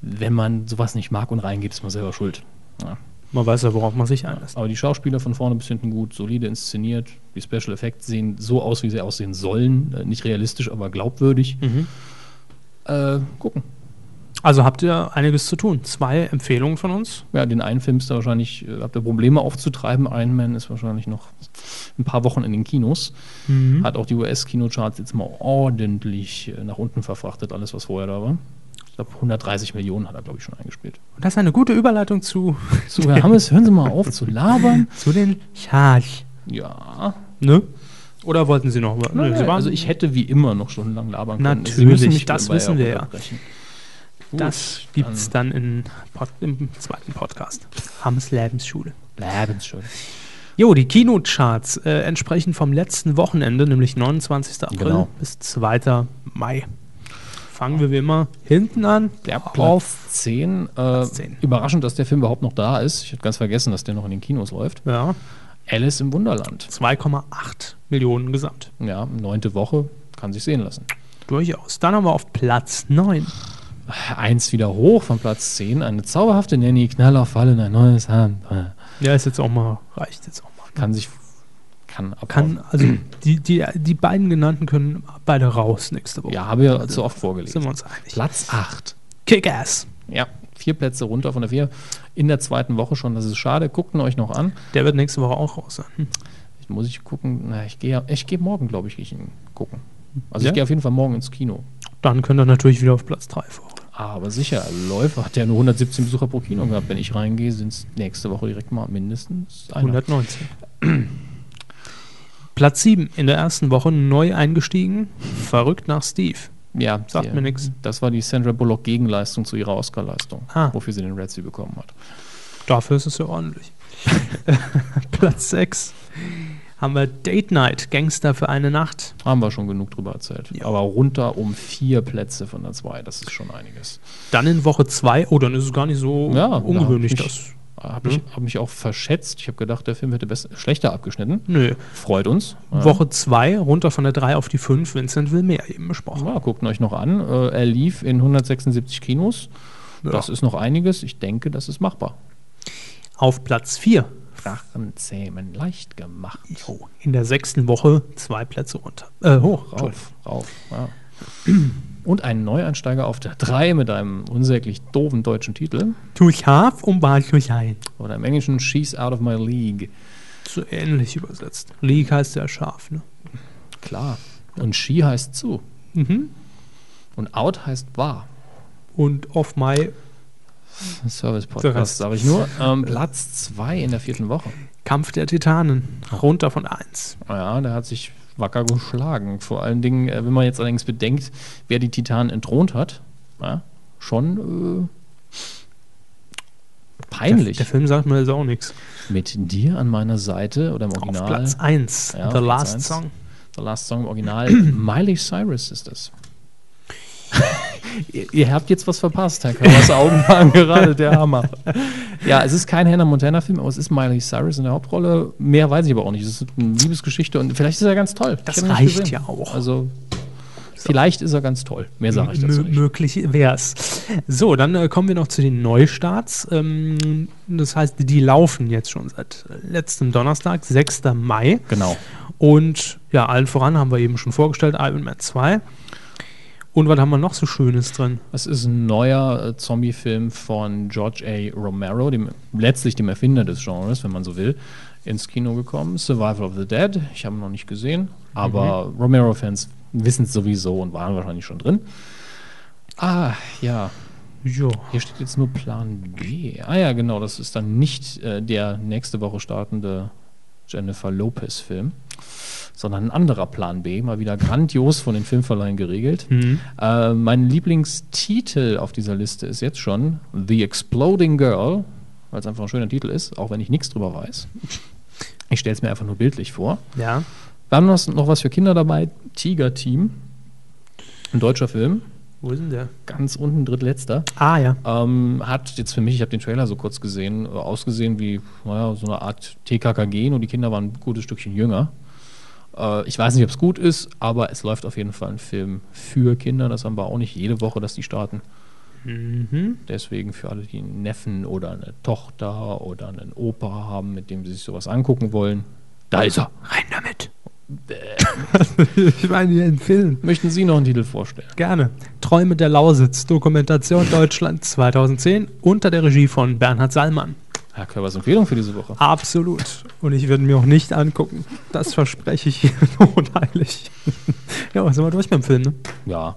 Wenn man sowas nicht mag und reingeht, ist man selber schuld. Ja. Man weiß ja, worauf man sich einlässt. Aber die Schauspieler von vorne bis hinten gut, solide inszeniert. Die Special Effects sehen so aus, wie sie aussehen sollen. Äh, Nicht realistisch, aber glaubwürdig. Äh, gucken. Also habt ihr einiges zu tun. Zwei Empfehlungen von uns. Ja, den einen Film ist da wahrscheinlich, äh, habt ihr Probleme aufzutreiben. Iron Man ist wahrscheinlich noch ein paar Wochen in den Kinos. Hat auch die US-Kinocharts jetzt mal ordentlich äh, nach unten verfrachtet, alles, was vorher da war. Ich glaube, 130 Millionen hat er, glaube ich, schon eingespielt. Und das ist eine gute Überleitung zu, So, Herr Hammes, hören Sie mal auf zu labern. (laughs) zu den Charts. Ja. Ne? Oder wollten Sie noch waren- also ich hätte wie immer noch stundenlang labern können. Natürlich, das wissen wir ja. Das gibt es dann in im zweiten Podcast. Hammes Lebensschule. Lebensschön. Jo, die Kinocharts äh, entsprechen vom letzten Wochenende, nämlich 29. April Genau. bis 2. Mai. Fangen wir wie immer hinten an. Der auf Platz 10. Äh, 10. Überraschend, dass der Film überhaupt noch da ist. Ich hatte ganz vergessen, dass der noch in den Kinos läuft. ja, Alice im Wunderland. 2,8 Millionen gesamt. Ja, neunte Woche. Kann sich sehen lassen. Durchaus. Dann haben wir auf Platz 9. Eins wieder hoch von Platz 10. Eine zauberhafte Nanny, Knall auf Fallen, ein neues Hand. Ja, ist jetzt auch mal, reicht jetzt auch mal. Kann sich. Kann, abhauen. Kann, also die, die, die beiden genannten können beide raus nächste Woche. Ja, habe ja zu oft vorgelegt. Sind wir uns einig. Platz 8. Kick-Ass. Ja, vier Plätze runter von der 4. In der zweiten Woche schon. Das ist schade. Guckt ihn euch noch an. Der wird nächste Woche auch raus sein. Hm. Ich muss ich gucken. Na, ich gehe ich gehe morgen, glaube ich, gehe ich ihn gucken. Also Ja? ich gehe auf jeden Fall morgen ins Kino. Dann könnt ihr natürlich wieder auf Platz 3 vor. Aber sicher, Läufer hat ja nur 117 Besucher pro Kino gehabt. Wenn ich reingehe, sind es nächste Woche direkt mal mindestens einer. 119. (clears throat) Platz 7 in der ersten Woche neu eingestiegen. Verrückt nach Steve. Ja, Sagt mir nix. Das war die Sandra Bullock Gegenleistung zu ihrer Oscarleistung, Ah. wofür sie den Razzie bekommen hat. Dafür ist es ja ordentlich. (laughs) (laughs) Platz 6 haben wir Date Night, Gangster für eine Nacht. Haben wir schon genug drüber erzählt. Ja. Aber runter um vier Plätze von der 2, das ist schon einiges. Dann in Woche 2, oh, dann ist es gar nicht so Ja, ungewöhnlich, da hab das. Habe ich hab mich auch verschätzt. Ich habe gedacht, der Film hätte besser, schlechter abgeschnitten. Nö. Freut uns. Ja. Woche 2, runter von der 3 auf die 5, Vincent will mehr eben besprochen. Ja, guckt ihn euch noch an. Äh, er lief in 176 Kinos. Das ist noch einiges. Ich denke, das ist machbar. Auf Platz 4, Drachenzähmen leicht gemacht. oh, in der sechsten Woche zwei Plätze runter. Äh, hoch. Rauf, rauf. Ja. Und ein Neueinsteiger auf der 3 mit einem unsäglich doofen deutschen Titel. Zu scharf, um sein. Oder im Englischen She's Out of My League. So ähnlich übersetzt. League heißt ja scharf, ne? Klar. Und She heißt zu. Mhm. Und Out heißt wahr. Und off my Service Der Rest. Podcast, sage ich nur. Ähm, Platz 2 in der vierten Woche. Kampf der Titanen, runter von 1. Ja, der hat sich wacker geschlagen. Vor allen Dingen, äh, wenn man jetzt allerdings bedenkt, wer die Titanen entthront hat, ja, schon äh, peinlich. Der, der Film sagt mir jetzt auch nichts. Mit dir an meiner Seite oder im Auf Original. Platz 1, Ja, The Platz Last eins. Song. The Last Song im Original. (clears throat) Miley Cyrus ist das. Ihr, (laughs) ihr habt jetzt was verpasst, Herr Körers Augen waren (laughs) gerade der Hammer. Ja, es ist kein Hannah Montana-Film, aber es ist Miley Cyrus in der Hauptrolle. Mehr weiß ich aber auch nicht. Es ist eine Liebesgeschichte und vielleicht ist er ganz toll. Das reicht ja auch. Also, vielleicht ist er ganz toll. Mehr sage ich dazu nicht. Möglich wär's. So, dann äh, kommen wir noch zu den Neustarts. Ähm, das heißt, die laufen jetzt schon seit letztem Donnerstag, 6. Mai. Genau. Und ja, allen voran haben wir eben schon vorgestellt, Iron Man 2. Und was haben wir noch so Schönes drin? Es ist ein neuer äh, Zombie-Film von George A. Romero, dem, letztlich dem Erfinder des Genres, wenn man so will, ins Kino gekommen. Survival of the Dead. Ich habe ihn noch nicht gesehen, aber Romero-Fans wissen es sowieso und waren wahrscheinlich schon drin. Ah, ja. Ja. Hier steht jetzt nur Plan B. Ah ja, genau, das ist dann nicht äh, der nächste Woche startende Jennifer Lopez-Film, sondern ein anderer Plan B, mal wieder grandios von den Filmverleihen geregelt. Äh, mein Lieblingstitel auf dieser Liste ist jetzt schon The Exploding Girl, weil es einfach ein schöner Titel ist, auch wenn ich nichts drüber weiß. Ich stelle es mir einfach nur bildlich vor. Ja. Wir haben noch was für Kinder dabei, Tiger Team, ein deutscher Film, Wo ist denn der? ganz unten drittletzter. Ah, ja. Ähm, hat jetzt für mich, ich habe den Trailer so kurz gesehen, äh, ausgesehen wie naja, so eine Art TKKG, nur die Kinder waren ein gutes Stückchen jünger. Äh, ich weiß nicht, ob es gut ist, aber es läuft auf jeden Fall ein Film für Kinder. Das haben wir auch nicht jede Woche, dass die starten. Mhm. Deswegen für alle, die einen Neffen oder eine Tochter oder einen Opa haben, mit dem sie sich sowas angucken wollen, da ist er. Rein damit. (laughs) ich meine hier einen Film. Möchten Sie noch einen Titel vorstellen? Gerne. Träume der Lausitz, Dokumentation Deutschland 2010 unter der Regie von Bernhard Sallmann. Herr Körbers Empfehlung für diese Woche. Absolut. Und ich würde mir auch nicht angucken. Das verspreche ich hier (laughs) unheilig. ja, sind wir durch beim Film, ne? Ja.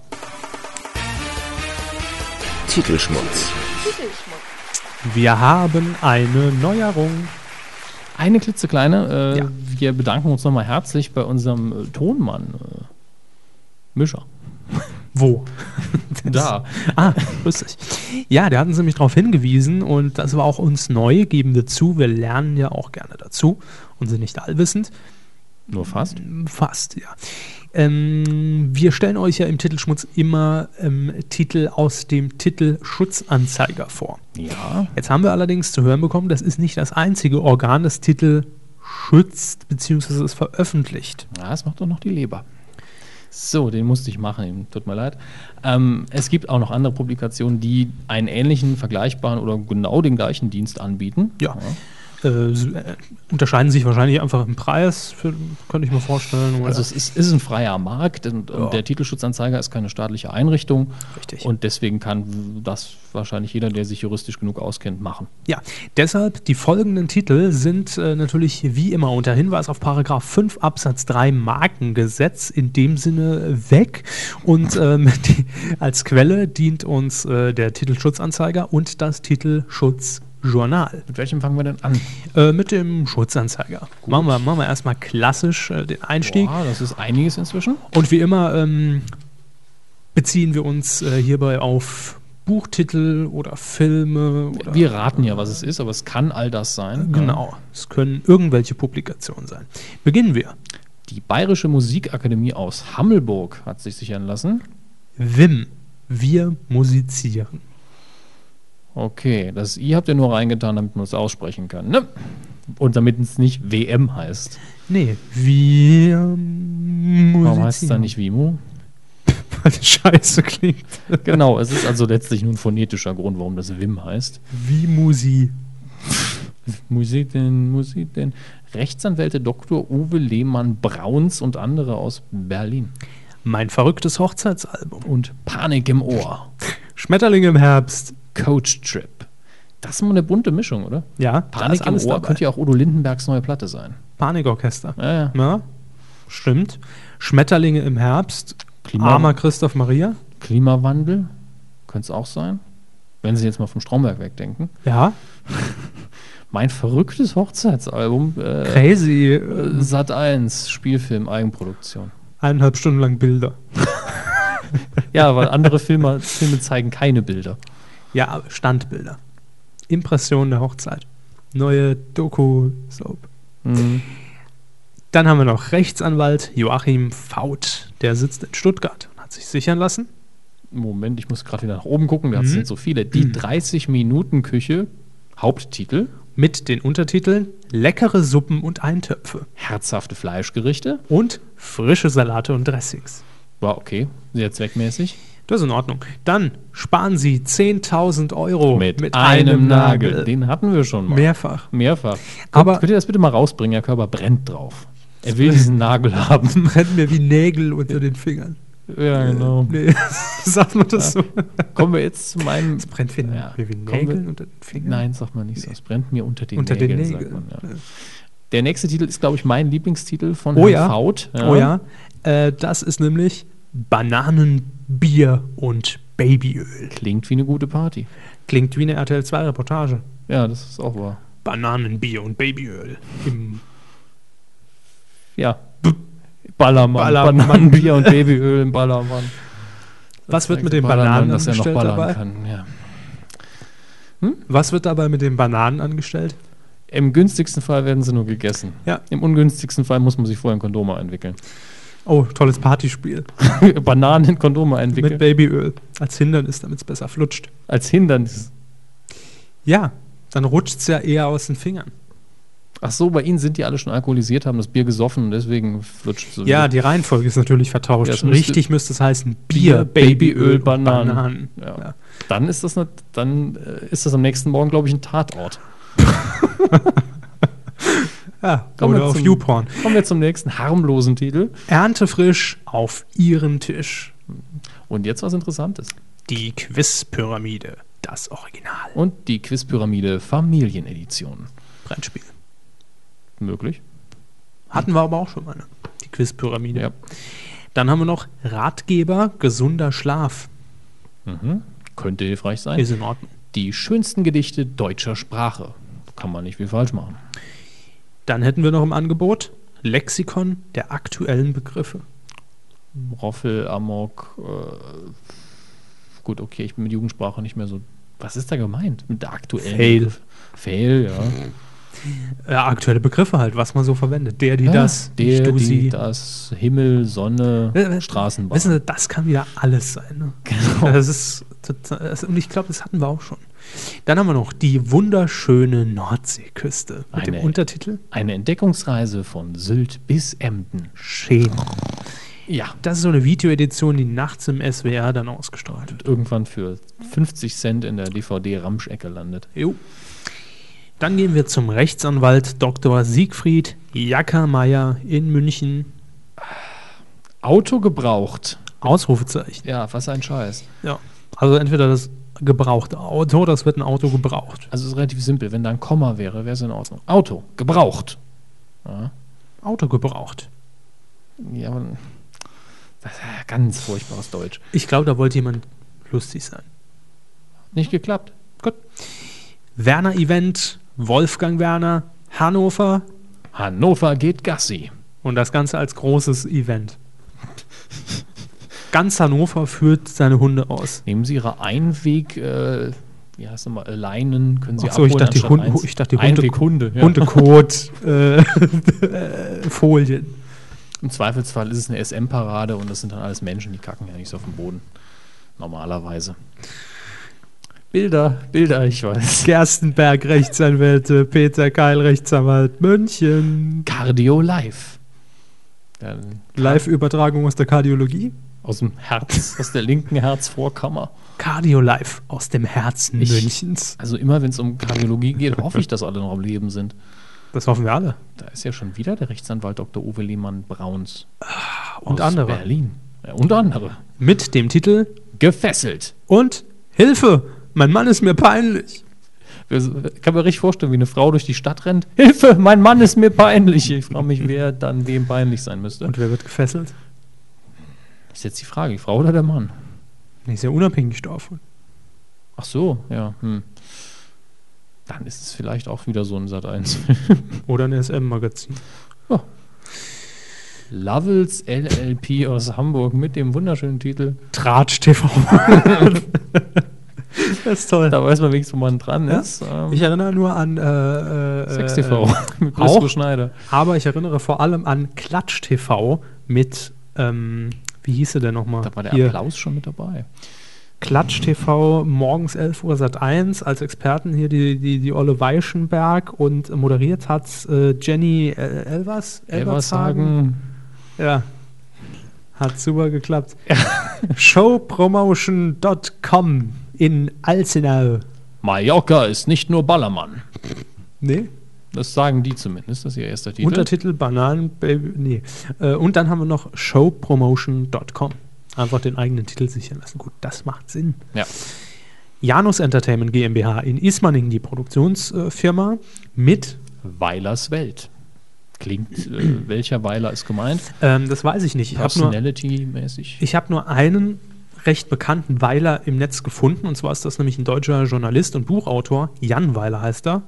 Titelschmutz. Wir haben eine Neuerung. Eine klitzekleine. Äh, Ja. Wir bedanken uns nochmal herzlich bei unserem äh, Tonmann, äh, Mischer. Wo? (laughs) Da. Ah, lustig. Ja, der hat uns nämlich darauf hingewiesen und das war auch uns neu, geben wir zu. Wir lernen ja auch gerne dazu und sind nicht allwissend. Nur fast. Fast, ja. Ähm, wir stellen euch ja im Titelschmutz immer ähm, Titel aus dem Titelschutzanzeiger vor. Ja. Jetzt haben wir allerdings zu hören bekommen, das ist nicht das einzige Organ, das Titel schützt bzw. es veröffentlicht. Ja, das macht doch noch die Leber. So, den musste ich machen, tut mir leid. Ähm, es gibt auch noch andere Publikationen, die einen ähnlichen, vergleichbaren oder genau den gleichen Dienst anbieten. Ja. S- äh, unterscheiden sich wahrscheinlich einfach im Preis, für, könnte ich mir vorstellen. Also es ist, ist ein freier Markt und, Ja. der Titelschutzanzeiger ist keine staatliche Einrichtung. Richtig. Und deswegen kann das wahrscheinlich jeder, der sich juristisch genug auskennt, machen. Ja, deshalb die folgenden Titel sind äh, natürlich wie immer unter Hinweis auf Paragraph 5 Absatz 3 Markengesetz in dem Sinne weg und ähm, (laughs) die, als Quelle dient uns äh, der Titelschutzanzeiger und das Titelschutzjournal. Mit welchem fangen wir denn an? Äh, mit dem Schutzanzeiger. Machen wir, machen wir erstmal klassisch äh, den Einstieg. Boah, das ist einiges inzwischen. Und wie immer ähm, beziehen wir uns äh, hierbei auf Buchtitel oder Filme. Oder Wir raten ja, was es ist, aber es kann all das sein. Genau, es können irgendwelche Publikationen sein. Beginnen wir. Die Bayerische Musikakademie aus Hammelburg hat sich sichern lassen. Wim, wir musizieren. Okay, das I habt ihr nur reingetan, damit man es aussprechen kann, ne? Und damit es nicht WM heißt. Nee, musizieren. Warum heißt es dann nicht Wimo? (laughs) Weil das scheiße klingt. genau, es ist also letztlich nur ein phonetischer Grund, warum das Wim heißt. Wie Musi. Musik denn, Musik denn. Rechtsanwälte Dr. Uwe Lehmann-Brauns und andere aus Berlin. Mein verrücktes Hochzeitsalbum. Und Panik im Ohr. Schmetterling im Herbst. Coach Trip. Das ist mal eine bunte Mischung, oder? Ja, Panik im Ohr dabei. könnte ja auch Udo Lindenbergs neue Platte sein. Panikorchester. Ja, ja. Ja, stimmt. Schmetterlinge im Herbst. Klima- Armer Christoph Maria. Klimawandel könnte es auch sein. Wenn Sie jetzt mal vom Stromberg wegdenken. Ja, (laughs) Mein verrücktes Hochzeitsalbum. Äh, crazy. Äh, Sat 1, Spielfilm, Eigenproduktion. eineinhalb Stunden lang Bilder. (laughs) Ja, weil andere Filme, Filme zeigen keine Bilder. Ja, Standbilder. Impression der Hochzeit. Neue Doku-Soap. Mhm. Dann haben wir noch Rechtsanwalt Joachim Faut. Der sitzt in Stuttgart und hat sich sichern lassen. Moment, ich muss gerade wieder nach oben gucken, das Mhm. sind so viele. Die 30-Minuten-Küche, Haupttitel, Mit den Untertiteln Leckere Suppen und Eintöpfe. herzhafte Fleischgerichte. Und frische Salate und Dressings. War okay, sehr zweckmäßig. Das ist in Ordnung. Dann sparen Sie 10.000 Euro Mit, einem, Nagel. Den hatten wir schon mal. Mehrfach. Mehrfach. Aber- Aber könnt ihr das bitte mal rausbringen? Herr Körper brennt drauf. Er will diesen Nagel (laughs) haben. Brennt mir wie Nägel unter den Fingern. ja, genau. Nee, (laughs) sagt man das so? Kommen wir jetzt zu meinem. Es brennt wie, Ja. mir wie Nägel unter den Fingern. Nein, sagt man nicht so. Es brennt mir unter den unter den Nägeln, sagt Nägeln. man. Ja. Der nächste Titel ist, glaube ich, mein Lieblingstitel von Oh Herrn ja. Faut. Oh ja, äh, das ist nämlich Bananenbier und Babyöl. Klingt wie eine gute Party. Klingt wie eine RTL 2 Reportage. Ja, das ist auch wahr. Bananenbier und Babyöl. Im Ja. Ballermann. Ballermann. Bananenbier und (laughs) Babyöl im Ballermann. Was wird mit den Bananen er noch angestellt ballern dabei? kann? Ja. Was wird dabei mit den Bananen angestellt? Im günstigsten Fall werden sie nur gegessen. Ja. Im ungünstigsten Fall muss man sich vorher ein Kondom entwickeln. Oh, tolles Partyspiel. (laughs) Bananen in Kondome Mit entwickeln. Babyöl. Als Hindernis, damit es besser flutscht. Als Hindernis. Ja, dann rutscht es ja eher aus den Fingern. Ach so, bei Ihnen sind die alle schon alkoholisiert, haben das Bier gesoffen und deswegen wird so Ja, die Reihenfolge ist natürlich vertauscht. Ja, es müsste- Richtig müsste es heißen Bier, Babyöl, Bananen. Ja. Dann ist das nicht, dann äh, ist das am nächsten Morgen, glaube ich, ein Tatort. (laughs) Ja, Kommen oder wir auf zum- YouPorn. Kommen wir zum nächsten harmlosen Titel. Erntefrisch auf Ihrem Tisch. Und jetzt was Interessantes. Die Quizpyramide. Das Original. Und die Quizpyramide Familienedition. Brettspiel. Möglich. Hatten wir aber auch schon mal, ne? Die Quizpyramide. Ja. Dann haben wir noch Ratgeber, gesunder Schlaf. Mhm. Könnte hilfreich sein. Ist in Ordnung. Die schönsten Gedichte deutscher Sprache. Kann man nicht viel falsch machen. Dann hätten wir noch im Angebot Lexikon der aktuellen Begriffe. Roffel, Amok. Äh, gut, okay, ich bin mit Jugendsprache nicht mehr so. Was ist da gemeint mit der aktuellen? Fail. Begriff? Fail, ja. Ja, aktuelle Begriffe halt, was man so verwendet. Der, die, ja das, der, die, sie. das, Himmel, Sonne, Äh, äh, Straßenbahn. Wissen Sie, das kann wieder alles sein. Ne? Genau. Das ist das, und ich glaube, das hatten wir auch schon. Dann haben wir noch die wunderschöne Nordseeküste mit dem Eine- Untertitel Eine Entdeckungsreise von Sylt bis Emden. Schön. Ja. Das ist so eine Videoedition, die nachts im SWR dann ausgestrahlt wird. Irgendwann für 50 Cent in der DVD-Ramschecke landet. Jo. Dann gehen wir zum Rechtsanwalt Dr. Siegfried Jackermeier in München. Auto gebraucht. Ausrufezeichen. Ja, was ein Scheiß. Ja. Also entweder das gebrauchte Auto, das wird ein Auto gebraucht. Also es ist relativ simpel. Wenn da ein Komma wäre, wäre es in Ordnung. Auto gebraucht. Ja, Auto gebraucht. ja aber das ist ja ganz furchtbares Deutsch. Ich glaube, da wollte jemand lustig sein. Nicht geklappt. Gut. Werner Event, Wolfgang Werner, Hannover Hannover geht Gassi. und das Ganze als großes Event. (laughs) Ganz Hannover führt seine Hunde aus. Nehmen Sie Ihre Einweg, äh, wie heißt das mal, äh, Leinen, können Sie Ach so, ich abholen dachte, die Hunde- ich dachte, die Hunde- Einweghunde. Ja. Hundekot, (laughs) äh, äh, Folien. Im Zweifelsfall ist es eine SM-Parade und das sind dann alles Menschen, die kacken ja nicht so auf dem Boden. Normalerweise. Bilder, Bilder, ich weiß. Gerstenberg, Rechtsanwälte, Peter Keil, Rechtsanwalt, München. Cardio Live. Live-Übertragung aus der Kardiologie. Aus dem Herz, aus der linken Herzvorkammer. Cardio Live aus dem Herzen Ich- Münchens. Also immer, wenn es um Kardiologie geht, hoffe ich, dass alle noch am Leben sind. Das hoffen wir alle. Da ist ja schon wieder der Rechtsanwalt Dr. Uwe Lehmann Brauns. Und aus andere. Berlin. Ja, und andere. Mit dem Titel Gefesselt. und Hilfe, mein Mann ist mir peinlich. Ich kann mir richtig vorstellen, wie eine Frau durch die Stadt rennt. Hilfe, mein Mann ist mir peinlich. Ich frage mich, wer dann wem peinlich sein müsste. Und wer wird gefesselt? Ist jetzt die Frage, die Frau oder der Mann? Nee, Ist ja unabhängig davon. Ach so, ja. Hm. Dann ist es vielleicht auch wieder so ein Sat 1. (laughs) Oder ein SM-Magazin. Lovels LLP aus Hamburg mit dem wunderschönen Titel. Tratsch TV. (laughs) das ist toll. Da weiß man wenigstens, wo man dran Ja. ist. Ähm, Ich erinnere nur an äh, äh, Sex äh, TV (laughs) mit auch? Brisco Schneider. Aber ich erinnere vor allem an Klatsch TV mit, ähm, wie hieß sie denn nochmal? Da war der Hier, Applaus schon mit dabei. Klatsch TV morgens 11 Uhr Sat 1 als Experten hier die, die, die Olle Weichenberg und moderiert hat äh, Jenny äh, Elvers. Elvershagen. Ja. Hat super geklappt. (laughs) Showpromotion.com in Alzenau. Mallorca ist nicht nur Ballermann. Nee, Das sagen die zumindest, das ist ihr erster Titel. Untertitel Bananenbaby. Nee. Äh, und dann haben wir noch showpromotion.com. Einfach den eigenen Titel sichern lassen. Gut, das macht Sinn. Ja. Janus Entertainment GmbH in Ismaning, die Produktionsfirma, mit, Weilers Welt. Klingt, äh, welcher Weiler ist gemeint? ähm, das weiß ich nicht. Habe Personality-mäßig. ich hab nur einen recht bekannten Weiler im Netz gefunden. Und zwar ist das nämlich ein deutscher Journalist und Buchautor. Jan Weiler heißt er.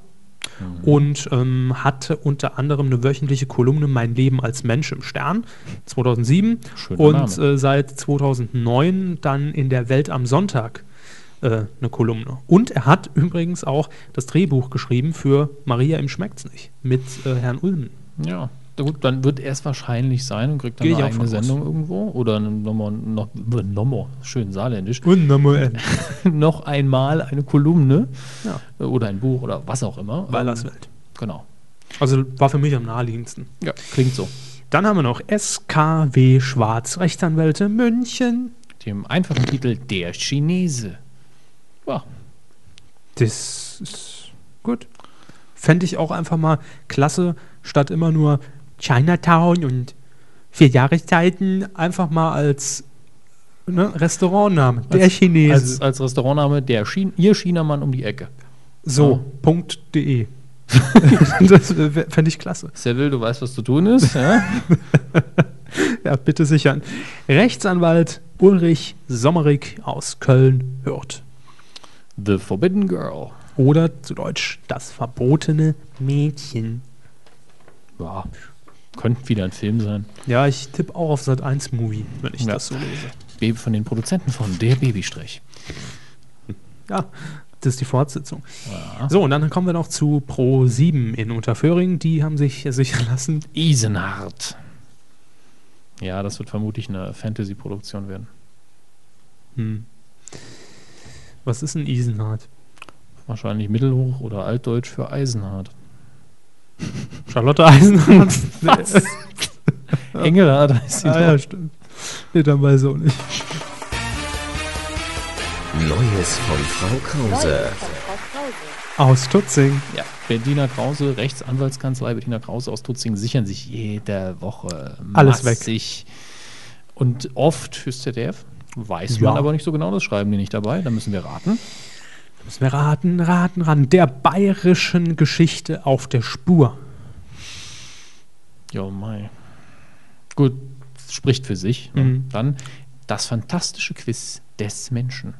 Mhm. Und ähm, hatte unter anderem eine wöchentliche Kolumne Mein Leben als Mensch im Stern 2007. Schöner und äh, seit 2009 dann in der Welt am Sonntag äh, eine Kolumne. Und er hat übrigens auch das Drehbuch geschrieben für Maria im Schmeckt's nicht mit äh, Herrn Ulmen. Ja, gut, dann wird er es wahrscheinlich sein und kriegt dann Gehe eine eigene von aus. Sendung irgendwo. Oder Nummer, noch, Nummer, schön saarländisch. Und nochmal (laughs) noch einmal eine Kolumne Ja. oder ein Buch oder was auch immer. Weilers Ähm, Welt. Genau. Also war für mich am naheliegendsten. Ja, klingt so. Dann haben wir noch SKW Schwarz, Rechtsanwälte München. Dem einfachen Titel Der Chinese. Ja, Das ist gut. Fände ich auch einfach mal klasse, statt immer nur Chinatown und vier Jahreszeiten einfach mal als ne, Restaurantname. Der Chinese. als, als Restaurantname der Schien Ihr Chinamann um die Ecke. so, Punkt .de. (laughs) das fände ich klasse. Seville, du weißt, was zu tun ist. Ja? (laughs) Ja, bitte sichern. Rechtsanwalt Ulrich Sommerig aus Köln-Hürth. The Forbidden Girl. Oder zu Deutsch das verbotene Mädchen. Ja, könnte wieder ein Film sein. Ja, ich tippe auch auf Sat 1 Movie, wenn ich Ja. das so lese. Baby von den Produzenten von Der Babystrich. Ja, das ist die Fortsetzung. So, und dann kommen wir noch zu Pro 7 in Unterföhring. Die haben sich (laughs) sichern lassen. Isenhardt. Ja, das wird vermutlich eine Fantasy-Produktion werden. Hm. Was ist ein Isenhardt? Wahrscheinlich Mittelhoch oder Altdeutsch für Eisenhardt. Charlotte Eisenhardt? (laughs) Was? (laughs) Engelhardt heißt sie ah, doch. ja, stimmt. Nee, dann weiß ich auch nicht. Neues von Frau Krause. Aus Tutzing. Ja, Bettina Krause, Rechtsanwaltskanzlei Bettina Krause aus Tutzing sichern sich jede Woche Alles weg. Und oft fürs ZDF. Weiß Ja. man aber nicht so genau, das schreiben die nicht dabei. Da müssen wir raten. Müssen wir raten, raten, raten. Der bayerischen Geschichte auf der Spur. Ja, mei. Gut, spricht für sich. Mhm. Dann das fantastische Quiz des Menschen.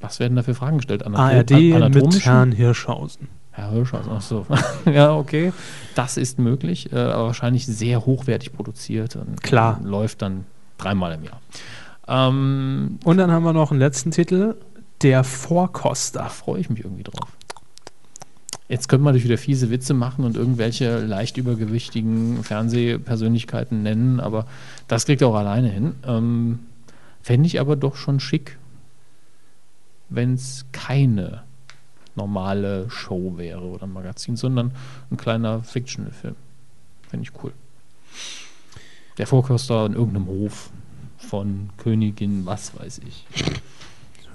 Was werden da für Fragen gestellt? ARD mit? Herrn Hirschhausen. Herr Hirschhausen, ach so. (laughs) ja, okay. Das ist möglich, äh, aber wahrscheinlich sehr hochwertig produziert und Klar. läuft dann dreimal im Jahr. Ähm, Und dann haben wir noch einen letzten Titel. Der da Vorkoster. freue ich mich irgendwie drauf. Jetzt könnte man natürlich wieder fiese Witze machen und irgendwelche leicht übergewichtigen Fernsehpersönlichkeiten nennen, aber das kriegt er auch alleine hin. Ähm, Fände ich aber doch schon schick, wenn es keine normale Show wäre oder Magazin, sondern ein kleiner Fictional-Film. Fände ich cool. Der Vorkoster in irgendeinem Hof von Königin, was weiß ich.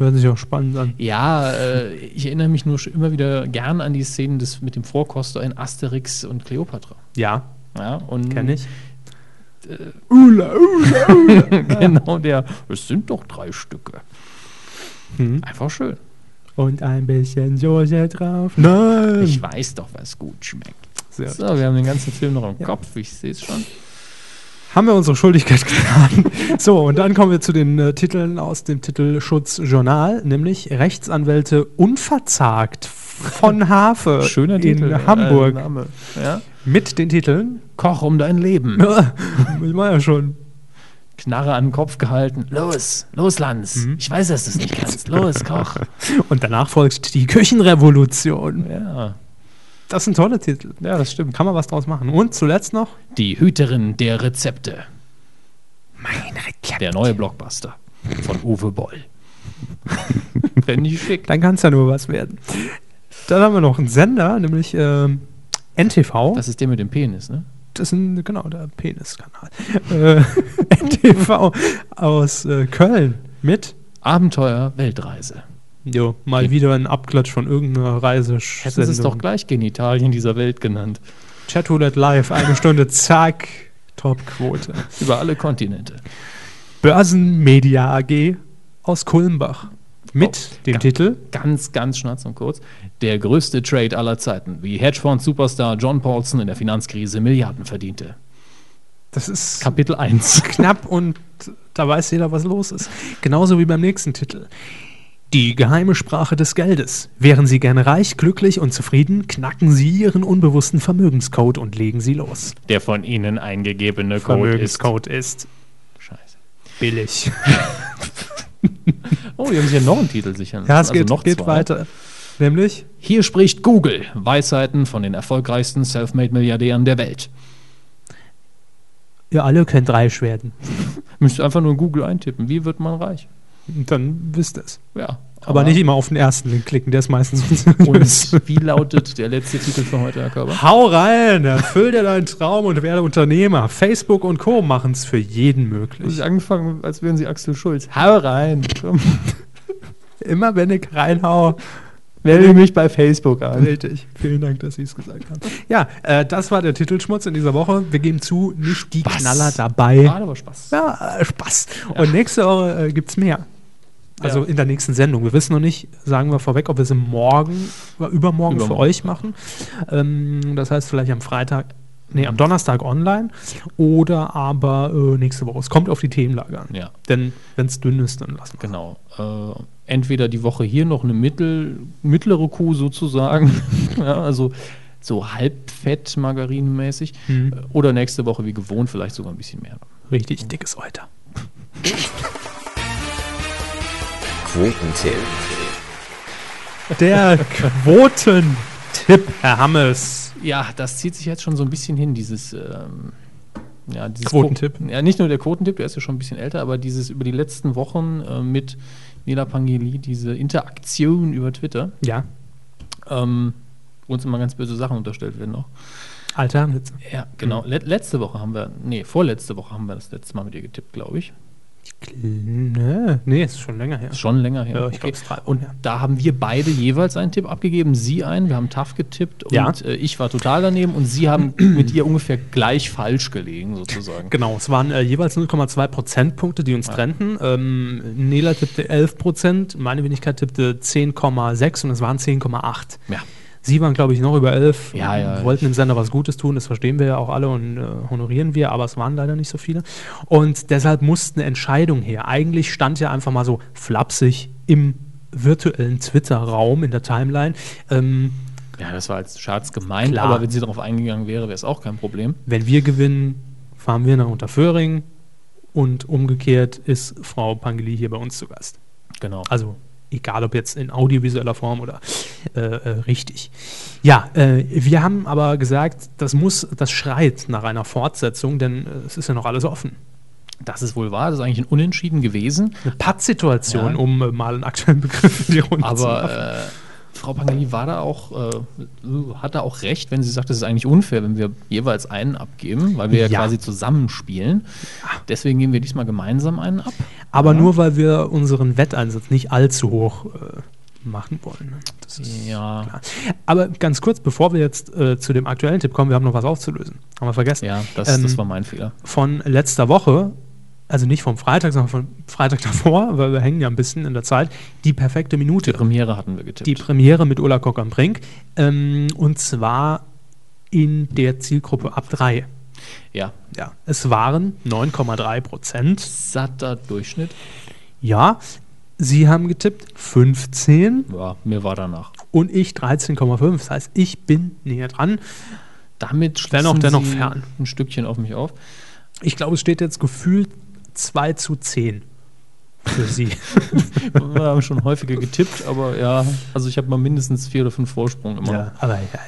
Hört sich auch spannend an. Ja, äh, ich erinnere mich nur immer wieder gern an die Szenen des, mit dem Vorkoster in Asterix und Cleopatra. Ja, Ja, und kenne ich. (laughs) genau der. Es sind doch drei Stücke. Hm. Einfach schön. Und ein bisschen Soße drauf. Nein! Ich weiß doch, was gut schmeckt. Sehr So, wir haben den ganzen Film noch im Kopf. Ich sehe es schon. Haben wir unsere Schuldigkeit (laughs) getan. so, und dann kommen wir zu den äh, Titeln aus dem Titelschutzjournal, nämlich Rechtsanwälte unverzagt von (laughs) Hafe Schöner in Titel. äh, Hamburg. Name. Ja? Mit den Titeln. Koch um dein Leben. ich war ja schon. Knarre an den Kopf gehalten. Los, los, Lanz. Mhm. Ich weiß, dass du es nicht kannst. Los, Koch. (laughs) Und danach folgt die Küchenrevolution. Ja, Das sind tolle Titel. ja, das stimmt. Kann man was draus machen. Und zuletzt noch Die Hüterin der Rezepte. mein Rezept. Der neue Blockbuster von Uwe Boll. (laughs) Fände ich schick. Dann kann es ja nur was werden. Dann haben wir noch einen Sender, nämlich ähm, NTV. Das ist der mit dem Penis, ne? Das ist ein, genau der Peniskanal. äh, (laughs) NTV aus äh, Köln mit. Abenteuer Weltreise. Jo, mal Okay. wieder ein Abklatsch von irgendeiner Reise. Hätten sie es doch gleich Genitalien dieser Welt genannt. Chatolet Live, eine Stunde, zack, Topquote. Über alle Kontinente. Börsenmedia AG aus Kulmbach. Mit Oh, dem ja. Titel Ganz, ganz schnatz und kurz. Der größte Trade aller Zeiten, wie Hedgefonds-Superstar John Paulson in der Finanzkrise Milliarden verdiente. Das ist Kapitel 1. knapp und da weiß jeder, was los ist. Genauso wie beim nächsten Titel. Die geheime Sprache des Geldes. Wären Sie gerne reich, glücklich und zufrieden, knacken Sie Ihren unbewussten Vermögenscode und legen Sie los. Der von Ihnen eingegebene Code ist. Vermögenscode ist Scheiße. billig. (laughs) Oh, die haben sich ja noch einen Titel sichern Ja, es lassen, geht, also noch geht zwei. weiter. Nämlich Hier spricht Google. Weisheiten von den erfolgreichsten Selfmade-Milliardären der Welt. Ihr alle könnt reich werden. (laughs) Müsst einfach nur in Google eintippen. Wie wird man reich? Und dann wisst ihr es. Ja, Aber nicht immer auf den ersten Link klicken, der ist meistens (laughs) Und wie lautet der letzte Titel für heute, Herr Körber? Hau rein, erfüll dir deinen Traum und werde Unternehmer. Facebook und Co. machen es für jeden möglich. Ich angefangen, als wären Sie Axel Schulz. Hau rein. (laughs) Immer wenn ich reinhau, Melde mich bei Facebook an. Richtig. Vielen Dank, dass Sie es gesagt haben. Ja, äh, das war der Titelschmutz in dieser Woche. Wir geben zu, nicht die Knaller dabei. Hat aber Spaß. Ja, äh, Spaß. Und nächste Woche äh, gibt es mehr. Also Ja. in der nächsten Sendung. Wir wissen noch nicht, sagen wir vorweg, ob wir es im morgen oder übermorgen, für Übermorgen. euch machen. Ähm, das heißt vielleicht am Freitag, nee, am Donnerstag online oder aber äh, nächste Woche. Es kommt auf die Themenlage an. Ja. Denn wenn es dünn ist, dann lassen wir Genau. Äh, entweder die Woche hier noch eine mittel, mittlere Kuh sozusagen, (laughs) ja, also so halbfett, margarinenmäßig, Mhm. äh, oder nächste Woche wie gewohnt vielleicht sogar ein bisschen mehr. Richtig dickes Euter. Quotentipp. Der Quotentipp, Herr Hammes. Ja, das zieht sich jetzt schon so ein bisschen hin, dieses, ähm, ja, dieses Quotentipp. Quo- Ja, nicht nur der Quotentipp, der ist ja schon ein bisschen älter, aber dieses über die letzten Wochen äh, mit Nila Pangeli, diese Interaktion über Twitter, Ja, ähm, wo uns immer ganz böse Sachen unterstellt werden noch. Alter Witz. Ja, genau. Let letzte Woche haben wir, nee, vorletzte Woche haben wir das letzte Mal mit ihr getippt, glaube ich. Nee, nee, ist schon länger her. Ist schon länger her. Ja, ich glaub, drei Wochen und da haben wir beide jeweils einen Tipp abgegeben. Sie einen, wir haben TAF getippt und Ja. äh, ich war total daneben und Sie haben (clears throat) mit ihr ungefähr gleich falsch gelegen, sozusagen. Genau, es waren äh, jeweils 0,2 Prozentpunkte, die uns trennten. Ähm, Nela tippte 11 Prozent, meine Wenigkeit tippte 10,6 und es waren 10,8. Ja. Sie waren, glaube ich, noch über 11, Ja, ja, wollten dem Sender was Gutes tun, das verstehen wir ja auch alle und äh, honorieren wir, aber es waren leider nicht so viele. Und deshalb musste eine Entscheidung her. Eigentlich stand ja einfach mal so flapsig im virtuellen Twitter-Raum, in der Timeline. Ähm, Ja, das war als Scherz gemeint, Klar. aber wenn sie darauf eingegangen wäre, wäre es auch kein Problem. wenn wir gewinnen, fahren wir nach Unterföhring und umgekehrt ist Frau Pangeli hier bei uns zu Gast. Genau. Also egal ob jetzt in audiovisueller Form oder äh, äh, richtig. Ja, äh, wir haben aber gesagt, das muss, das schreit nach einer Fortsetzung, denn äh, es ist ja noch alles offen. Das ist wohl wahr, das ist eigentlich ein Unentschieden gewesen. Eine Pattsituation, Ja. um äh, mal einen aktuellen Begriff in die Runde zu werfen. Frau Pangeli war da auch, äh, hat da auch recht, wenn sie sagt, es ist eigentlich unfair, wenn wir jeweils einen abgeben, weil wir ja, Ja. quasi zusammenspielen. Deswegen geben wir diesmal gemeinsam einen ab. Aber ja. nur, weil wir unseren Wetteinsatz nicht allzu hoch äh, machen wollen. Das ist Ja. klar. Aber ganz kurz, bevor wir jetzt äh, zu dem aktuellen Tipp kommen, wir haben noch was aufzulösen. Haben wir vergessen. Ja, das, Ähm, das war mein Fehler. von letzter Woche, also nicht vom Freitag, sondern von Freitag davor, weil wir hängen ja ein bisschen in der Zeit, die perfekte Die Minute. Premiere hatten wir getippt. Die Premiere mit Ulla Kock am Brink. Ähm, und zwar in der Zielgruppe ab 3. ja, Ja, es waren 9,3 Prozent. satter Durchschnitt. Ja, Sie haben getippt 15 Ja, mir war danach. und ich 13,5. Das heißt, ich bin näher dran. Damit Dennoch- schließen dennoch Sie fern. ein Stückchen auf mich auf. Ich glaube, es steht jetzt gefühlt 2 zu 10 für Sie. (laughs) Wir haben schon häufiger getippt, aber ja, also ich habe mal mindestens vier oder fünf Vorsprung immer ja, aber ja,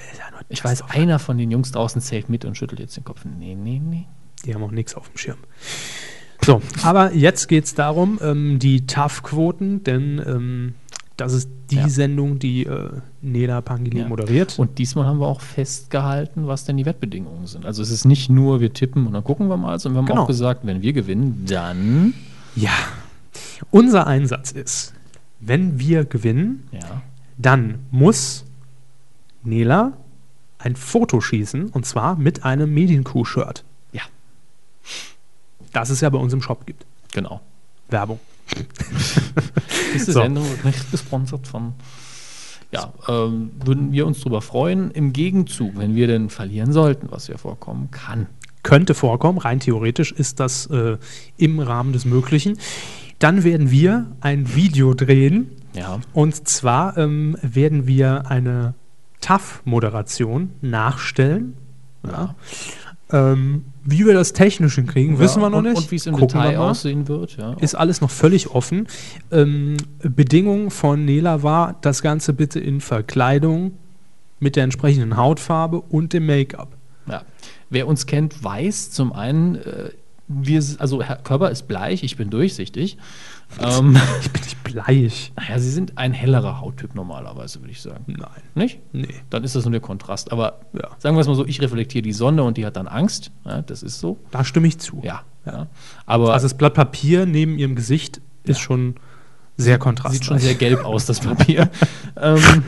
Ich weiß, einer von den Jungs draußen zählt mit und schüttelt jetzt den Kopf. Nee, nee, nee. Die haben auch nichts auf dem Schirm. So, aber jetzt geht es darum, ähm, die TAF-Quoten, denn ähm, das ist die Ja. Sendung, die äh, Nela Pangili Ja. moderiert. Und diesmal haben wir auch festgehalten, was denn die Wettbedingungen sind. Also es ist nicht nur, wir tippen und dann gucken wir mal, sondern wir haben Genau. auch gesagt, wenn wir gewinnen, dann ja, unser Einsatz ist, wenn wir gewinnen, ja, dann muss Nela ein Foto schießen und zwar mit einem Medienkuh-Shirt. Ja. Das es ja bei uns im Shop gibt. genau. Werbung. (laughs) Diese So. Sendung wird nicht gesponsert von. Ja, ähm, würden wir uns darüber freuen. Im Gegenzug, wenn wir denn verlieren sollten, was ja vorkommen kann. könnte vorkommen, rein theoretisch ist das äh, im Rahmen des Möglichen. Dann werden wir ein Video drehen Ja, und zwar ähm, werden wir eine TAF-Moderation nachstellen. Ja. Ähm, wie wir das technisch hinkriegen, wissen wir noch und, nicht. Und wie es im Gucken Detail aussehen wird. Ja. Ist alles noch völlig offen. Ähm, Bedingung von Nela war, das Ganze bitte in Verkleidung mit der entsprechenden Hautfarbe und dem Make-up. Ja. Wer uns kennt, weiß zum einen, äh, wir, also Herr Körber ist bleich, ich bin durchsichtig. Ähm, (laughs) Ich bin nicht bleich. naja, sie sind ein hellerer Hauttyp normalerweise, würde ich sagen. Nein. Nicht? Nee. Dann ist das nur der Kontrast. Aber Ja. sagen wir es mal so, ich reflektiere die Sonne und die hat dann Angst. Ja, das ist so. Da stimme ich zu. Ja. ja. Aber Also das Blatt Papier neben ihrem Gesicht ist schon sehr kontrastreich. sieht schon sehr gelb aus, das Papier. (laughs) ähm,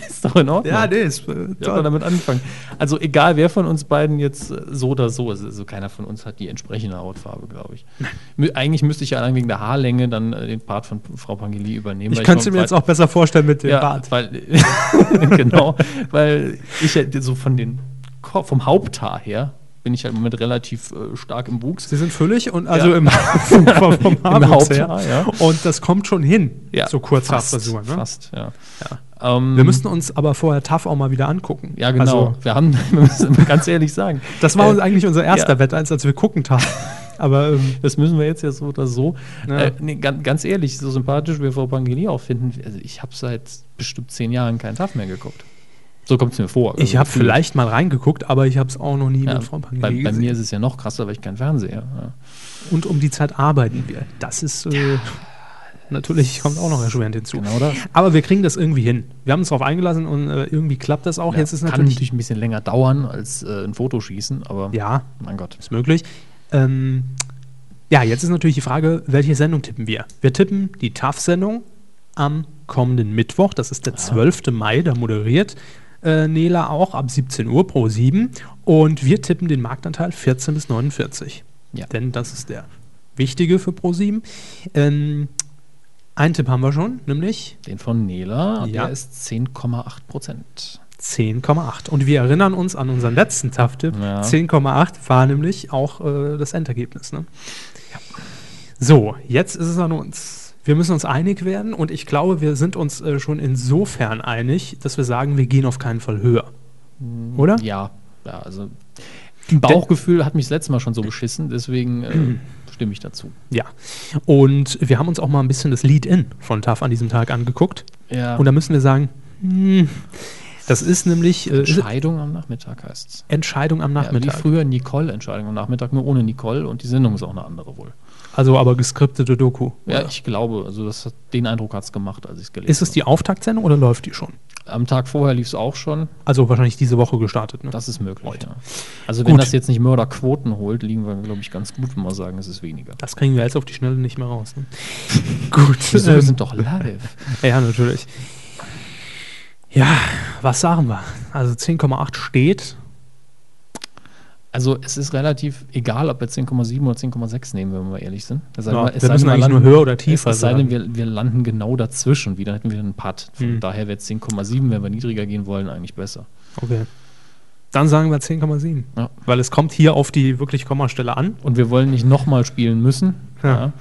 (laughs) ist doch in Ordnung. Ja, nee, ist äh, Wir haben toll. damit angefangen. Also egal, wer von uns beiden jetzt äh, so oder so ist, also keiner von uns hat die entsprechende Hautfarbe, glaube ich. Eigentlich müsste ich ja allein wegen der Haarlänge dann äh, den Part von Frau Pangeli übernehmen. Ich könnte komm- mir jetzt auch besser vorstellen mit dem ja, Bart. Weil, (laughs) genau, weil ich ja so von den vom Haupthaar her bin ich halt im Moment relativ äh, stark im Wuchs. Sie sind füllig und also Ja. im, (laughs) vom, vom Haarwuchs her. Haupthaar, ja. Und das kommt schon hin, so kurz fast, Haarfrisur. Ne? Fast, ja. Ähm, Wir müssten uns aber vorher TAF auch mal wieder angucken. ja, genau. Also, wir haben, (laughs) wir müssen ganz ehrlich sagen, das war äh, eigentlich unser erster ja. Wetteins, als wir gucken TAF. Aber ähm, Das müssen wir jetzt ja so oder so. Ja. Äh, nee, ganz, ganz ehrlich, so sympathisch wir Frau Pangeli auch finden, also ich habe seit bestimmt zehn Jahren keinen TAF mehr geguckt. So kommt es mir vor. ich Also habe vielleicht mal reingeguckt, aber ich habe es auch noch nie Ja, mit Frau Pangeli bei, bei gesehen. mir ist es ja noch krasser, weil ich keinen Fernseher ja. Und um die Zeit arbeiten wir. Das ist äh, natürlich, kommt auch noch erschwerend hinzu. Genau das. Aber wir kriegen das irgendwie hin. Wir haben uns darauf eingelassen und äh, irgendwie klappt das auch. Ja, Jetzt ist kann natürlich, natürlich ein bisschen länger dauern als äh, ein Fotoschießen, aber ja, mein Gott. ist möglich. Ähm, ja, jetzt ist natürlich die Frage, welche Sendung tippen wir? Wir tippen die TAF-Sendung am kommenden Mittwoch. Das ist der 12. Mai. Da moderiert äh, Nela auch ab 17 Uhr pro 7. Und wir tippen den Marktanteil 14 bis 49. Ja. Denn das ist der wichtige für Pro 7. Ähm, einen Tipp haben wir schon, nämlich Den von Nela, Ja. der ist 10,8 Prozent. 10,8. Und wir erinnern uns an unseren letzten TAF-Tipp. Ja. 10,8 war nämlich auch äh, das Endergebnis. Ne? So, jetzt ist es an uns. Wir müssen uns einig werden und ich glaube, wir sind uns äh, schon insofern einig, dass wir sagen, wir gehen auf keinen Fall höher. Oder? Ja, ja, also Bauchgefühl hat mich das letzte Mal schon so beschissen, deswegen äh, (clears throat) stimme ich dazu. Ja. Und wir haben uns auch mal ein bisschen das Lead-In von TAF an diesem Tag angeguckt. Ja. Und da müssen wir sagen, hm, das ist nämlich äh, Entscheidung am Nachmittag heißt es. Entscheidung am Ja, die Nachmittag. früher Nicole Entscheidung am Nachmittag, nur ohne Nicole und die Sendung ist auch eine andere wohl. Also aber geskriptete Doku. Ja, oder? ich glaube, also das hat, den Eindruck hat es gemacht, als ich es gelesen Ist es die Auftaktsendung oder läuft die schon? habe. Am Tag vorher lief es auch schon, Also wahrscheinlich diese Woche gestartet. Ne? das ist möglich. Ja. Also wenn Gut. das jetzt nicht Mörderquoten holt, liegen wir, glaube ich, ganz gut, wenn wir sagen, es ist weniger. Das kriegen wir jetzt auf die Schnelle nicht mehr raus. Ne? (laughs) Gut. Wieso, wir sind doch live. (laughs) ja, natürlich. Ja, was sagen wir? Also 10,8 steht. Also es ist relativ egal, ob wir 10,7 oder 10,6 nehmen, wenn wir mal ehrlich sind. Es sei Ja, es wir müssen eigentlich landen- nur höher oder tiefer Es, es sei denn, sagen. wir, wir landen genau dazwischen wieder, hätten wir einen Putt. Von Hm. daher wäre 10,7, wenn wir niedriger gehen wollen, eigentlich besser. Okay. Dann sagen wir 10,7. Ja. Weil es kommt hier auf die wirklich Kommastelle an. Und wir wollen nicht nochmal spielen müssen. Ja. Ja.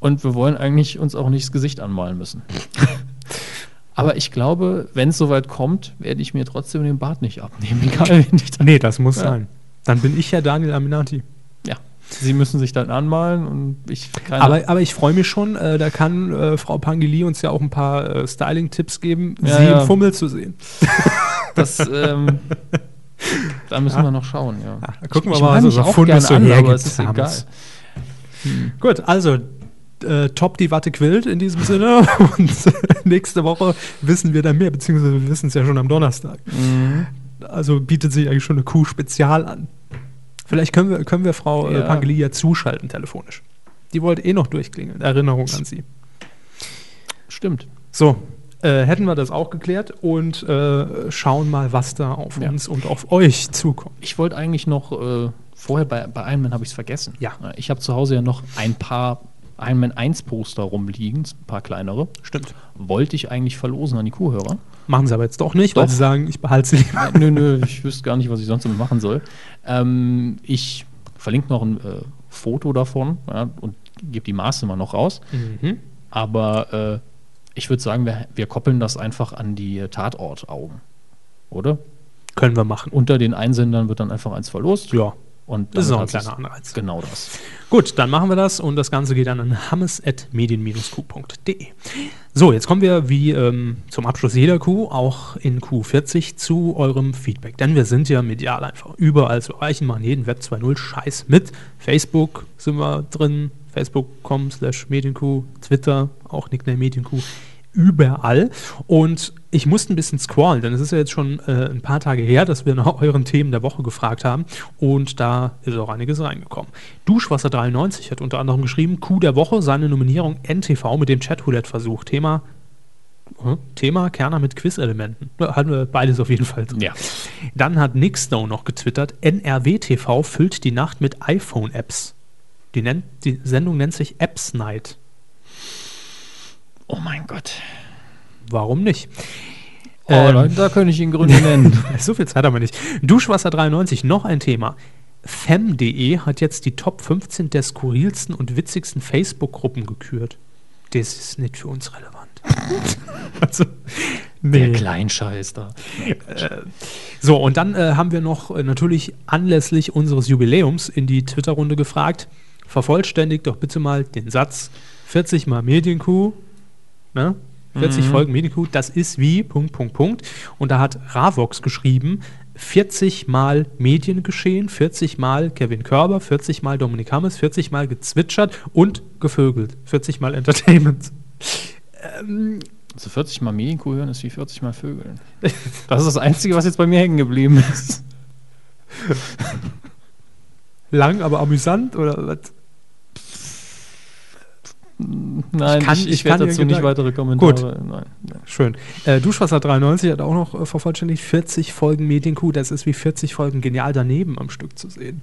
Und wir wollen eigentlich uns auch nicht das Gesicht anmalen müssen. (laughs) Aber ich glaube, wenn es soweit kommt, werde ich mir trotzdem den Bart nicht abnehmen, (laughs) egal wen ich dann. Nee, das muss Ja. sein. Dann bin ich ja Daniel Aminati. Ja. Sie müssen sich dann anmalen und ich Aber, aber ich freue mich schon, äh, da kann äh, Frau Pangeli uns ja auch ein paar äh, Styling-Tipps geben, Ja, sie ja. im Fummel zu sehen. (laughs) das, ähm, (laughs) da müssen wir noch schauen, ja. da gucken wir ich mal, mal, was unser auch Fundus so an, aber es ist egal. Gut, also äh, top die Watte quillt in diesem Sinne (laughs) und nächste Woche wissen wir dann mehr, beziehungsweise wir wissen es ja schon am Donnerstag. Mhm. Also bietet sich eigentlich schon eine Kuh-Spezial an. Vielleicht können wir, können wir Frau äh, Ja. Pangeli ja zuschalten telefonisch. Die wollte eh noch durchklingeln. Erinnerung an sie. Stimmt. So, äh, hätten wir das auch geklärt und äh, schauen mal, was da auf Ja. uns und auf euch zukommt. Ich wollte eigentlich noch, äh, vorher bei, bei Iron Man habe ich es vergessen. Ja. Äh, Ich habe zu Hause ja noch ein paar Iron Man 1 Poster rumliegen, ein paar kleinere. Stimmt. Wollte ich eigentlich verlosen an die Kuhhörer. Machen sie aber jetzt doch nicht, weil Doch. sie sagen, ich behalte sie lieber. Nö, nö, ich wüsste gar nicht, was ich sonst damit machen soll. Ähm, ich verlinke noch ein äh, Foto davon ja, und gebe die Maße mal noch raus. Mhm. Aber äh, ich würde sagen, wir, wir koppeln das einfach an die Tatortaugen. Oder? Können wir machen. Unter den Einsendern wird dann einfach eins verlost. Ja, Und das ist auch ein kleiner Anreiz. Genau das. Gut, dann machen wir das und das Ganze geht dann an hammes.medien-q.de. So, jetzt kommen wir wie ähm, zum Abschluss jeder Q, auch in Q40, zu eurem Feedback. Denn wir sind ja medial einfach überall zu erreichen, machen jeden Web 2.0 Scheiß mit. Facebook sind wir drin, Facebook.com slash Medienkuh, Twitter, auch Nickname Medienkuh, überall. Und ich musste ein bisschen scrollen, denn es ist ja jetzt schon äh, ein paar Tage her, dass wir nach euren Themen der Woche gefragt haben. Und da ist auch einiges reingekommen. Duschwasser93 hat unter anderem geschrieben, Coup der Woche, seine Nominierung NTV mit dem Chatroulette-Versuch. Thema äh, Thema Kerner mit Quiz-Elementen. Hatten wir beides auf jeden Fall drin. Ja. Dann hat Nicksnow noch getwittert, NRW TV füllt die Nacht mit iPhone-Apps. Die, nennt, die Sendung nennt sich Apps Night. Oh mein Gott. Warum nicht? Oh, Ähm, da, könnte ich Ihnen Gründe (laughs) nennen. So viel Zeit haben wir nicht. Duschwasser 93, noch ein Thema. Fem.de hat jetzt die Top 15 der skurrilsten und witzigsten Facebook-Gruppen gekürt. Das ist nicht für uns relevant. (laughs) also, Der nee. Kleinscheiß da. So, und dann äh, haben wir noch äh, natürlich anlässlich unseres Jubiläums in die Twitter-Runde gefragt, vervollständigt doch bitte mal den Satz 40 mal Medienkuh, ne? 40 Folgen Medienkuh, das ist wie, Punkt, Punkt, Punkt. Und da hat Ravox geschrieben, 40 mal Mediengeschehen, 40 mal Kevin Körber, 40 mal Dominik Hammes, 40 mal gezwitschert und gevögelt, 40 mal Entertainment. Also 40 mal Medienkuh hören ist wie 40 mal Vögeln. Das ist das Einzige, was jetzt bei mir hängen geblieben ist. Lang, aber amüsant oder was? Nein, Ich kann- ich, ich werde dazu nicht weitere Kommentare. Gut. Nein, nein. Schön. Äh, Duschwasser 93 hat auch noch äh, vervollständigt 40 Folgen Medienkuh. Das ist wie 40 Folgen genial daneben am Stück zu sehen.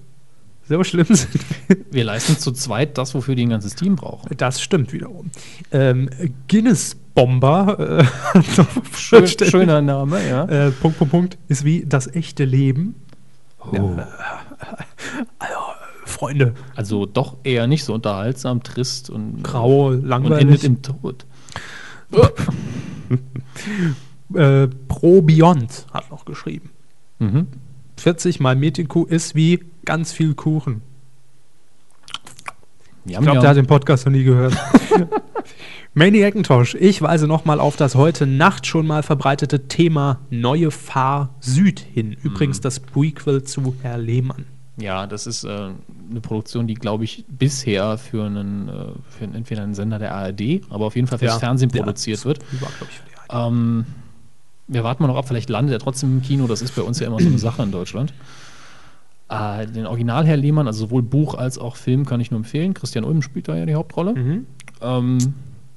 So schlimm sind wir. Wir leisten zu zweit das, wofür die ein ganzes Team brauchen. Das stimmt wiederum. Ähm, Guinness Bomber, äh, (laughs) Schön, schöner Name, ja. Äh, Punkt, Punkt, Punkt, ist wie das echte Leben. Oh. Also, Freunde, Also doch eher nicht so unterhaltsam, trist und grau, und langweilig. endet im Tod. (laughs) äh, Pro Beyond hat noch geschrieben. Mhm. 40 mal Medienkuh ist wie ganz viel Kuchen. Ich glaube, der hat den Podcast noch nie gehört. (laughs) Maniac Hackintosh, ich weise nochmal auf das heute Nacht schon mal verbreitete Thema Neue Fahr Süd hin. Übrigens das Prequel zu Herr Lehmann. Ja, das ist äh, eine Produktion, die, glaube ich, bisher für einen, äh, für einen, entweder einen Sender der ARD, aber auf jeden Fall fürs Ja. Fernsehen Ja. produziert wird. Die war, ich, für die ARD. Ähm, wir warten mal noch ab, vielleicht landet er trotzdem im Kino. Das ist bei uns ja immer so eine Sache in Deutschland. Äh, den Original Herr Lehmann, also sowohl Buch als auch Film, kann ich nur empfehlen. Christian Ulm spielt da ja die Hauptrolle. Mhm. Ähm,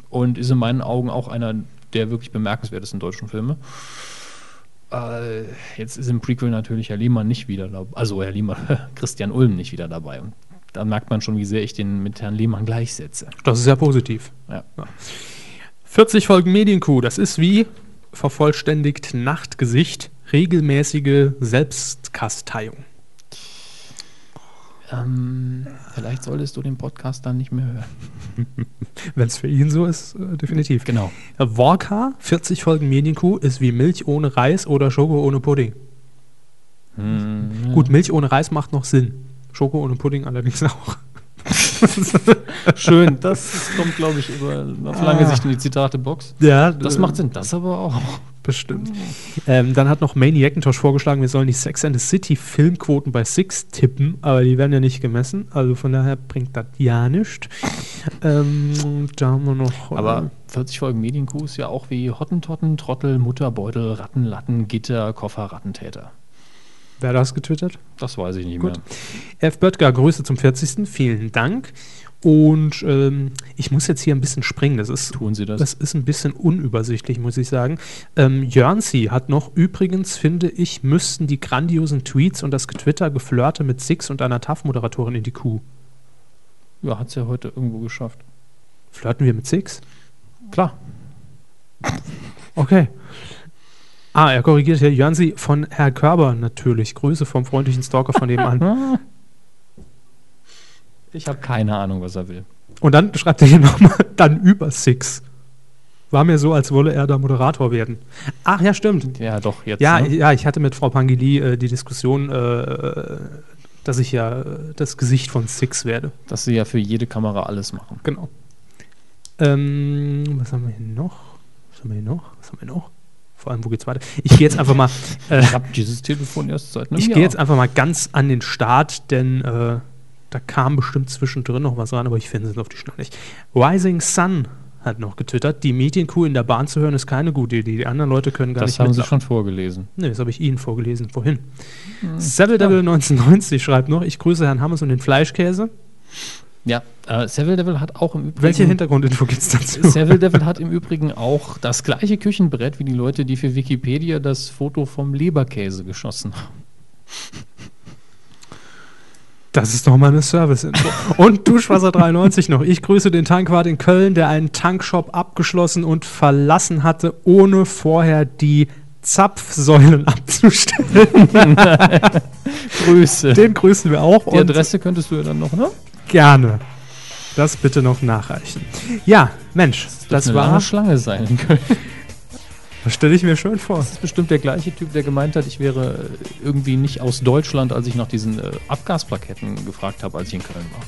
und ist in meinen Augen auch einer der wirklich bemerkenswertesten deutschen Filme. Äh, jetzt ist im Prequel natürlich Herr Lehmann nicht wieder dabei. Also Herr Lehmann, (laughs) Christian Ulm nicht wieder dabei. Und da merkt man schon, wie sehr ich den mit Herrn Lehmann gleichsetze. Das ist sehr positiv. Ja. 40 Folgen Medienkuh, das ist wie vervollständigt Nachtgesicht, regelmäßige Selbstkasteiung. Ähm, vielleicht solltest du den Podcast dann nicht mehr hören. (laughs) Wenn es für ihn so ist, äh, definitiv. Genau. Worka, 40 Folgen Medienkuh, ist wie Milch ohne Reis oder Schoko ohne Pudding. Hm, Gut, Milch ohne Reis macht noch Sinn. Schoko ohne Pudding allerdings auch. (laughs) Schön, das kommt, glaube ich, über, auf lange Sicht in die Zitate-Box. Ja, Das macht Sinn, das aber auch. Bestimmt. Ähm, dann hat noch Manny Hackintosh vorgeschlagen, wir sollen die Sex and the City Filmquoten bei Six tippen, aber die werden ja nicht gemessen. Also von daher bringt das ja nichts. Ähm, da haben wir noch. äh, Aber 40 Folgen Medienkuh ist ja auch wie Hottentotten, Trottel, Mutterbeutel, Ratten, Latten, Gitter, Koffer, Rattentäter. wer hat das getwittert? Das weiß ich nicht Gut. mehr. F. Böttger, Grüße zum 40. Vielen Dank. Und ähm, ich muss jetzt hier ein bisschen springen. Das ist, Tun Sie das? das ist ein bisschen unübersichtlich, muss ich sagen. Ähm, Jörnsi hat noch, übrigens finde ich, müssten die grandiosen Tweets und das Getwitter Geflirte mit Six und einer TAF-Moderatorin in die Kuh. Ja, hat es ja heute irgendwo geschafft. Flirten wir mit Six? Klar. Okay. Ah, er korrigiert hier Jörnsi von Herr Körber natürlich. Grüße vom freundlichen Stalker von nebenan. (laughs) Ich habe keine Ahnung, was er will. Und dann schreibt er hier nochmal, (laughs) dann über Six. War mir so, als wolle er da Moderator werden. Ach ja, stimmt. Ja, doch, jetzt. Ja, ne? ja, ich hatte mit Frau Pangili äh, die Diskussion, äh, dass ich ja äh, das Gesicht von Six werde. Dass sie ja für jede Kamera alles machen. Genau. Ähm, was haben wir hier noch? Was haben wir hier noch? Was haben wir noch? Vor allem, wo geht's weiter? Ich gehe jetzt einfach mal. (laughs) Äh, Ich habe dieses Telefon erst seit einem ich gehe jetzt einfach mal ganz an den Start, denn äh, da kam bestimmt zwischendrin noch was rein, aber ich finde es auf die Schnelle nicht. Rising Sun hat noch getwittert, die Medienkuh in der Bahn zu hören ist keine gute Idee. Die anderen Leute können gar Das nicht haben Sie schon vorgelesen. Nee, das habe ich Ihnen vorgelesen, vorhin. Seville Devil 1990 schreibt noch, ich grüße Herrn Hammers und den Fleischkäse. Ja, äh, Seville Devil hat auch im Übrigen. Welche Hintergrundinfo gibt es dazu? Seville Devil hat im Übrigen auch das gleiche Küchenbrett wie die Leute, die für Wikipedia das Foto vom Leberkäse geschossen haben. Das ist doch mal eine Service-Info. Und Duschwasser 93 noch. Ich grüße den Tankwart in Köln, der einen Tankshop abgeschlossen und verlassen hatte, ohne vorher die Zapfsäulen abzustellen. (laughs) Grüße. Den grüßen wir auch. Die Adresse könntest du ja dann noch, ne? gerne. Das bitte noch nachreichen. Ja, Mensch, das, eine war. lange Schlange sein in Köln. Das stelle ich mir schön vor. Das ist bestimmt der gleiche Typ, der gemeint hat, ich wäre äh, irgendwie nicht aus Deutschland, als ich nach diesen äh, Abgasplaketten gefragt habe, als ich in Köln war.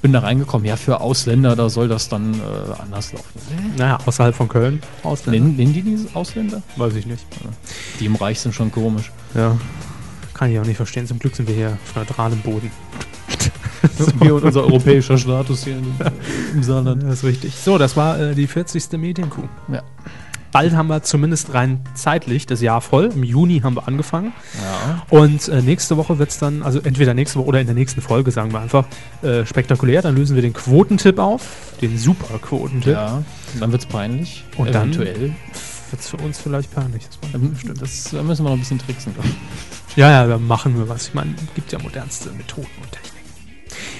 Bin da reingekommen, ja, für Ausländer, da soll das dann äh, anders laufen. Naja, außerhalb von Köln. Ausländer. Nennen, nennen die diese Ausländer? Weiß ich nicht. Die im Reich sind schon komisch. Ja. Kann ich auch nicht verstehen. Zum Glück sind wir hier auf neutralem Boden. (laughs) Wir und unser europäischer Status hier in, im Saarland. Das ist richtig. So, das war äh, die 40. Medienkuh. Ja. Bald haben wir zumindest rein zeitlich das Jahr voll. Im Juni haben wir angefangen. ja. Und äh, nächste Woche wird es dann, also entweder nächste Woche oder in der nächsten Folge, sagen wir einfach, äh, spektakulär. Dann lösen wir den Quotentipp auf. Den Super-Quotentipp. Ja, dann wird's peinlich. Und dann- Eventuell. Wird es für uns vielleicht peinlich. Das Ähm, Das, da müssen wir noch ein bisschen tricksen. ich. Ja, ja, da machen wir was. Ich meine, es gibt ja modernste Methoden und Techniken.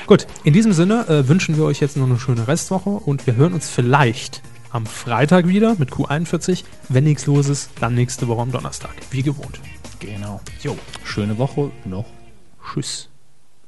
Gut, in diesem Sinne äh, wünschen wir euch jetzt noch eine schöne Restwoche und wir hören uns vielleicht am Freitag wieder mit Q41. Wenn nichts los ist, dann nächste Woche am Donnerstag. Wie gewohnt. Genau. Jo. Schöne Woche noch. Tschüss.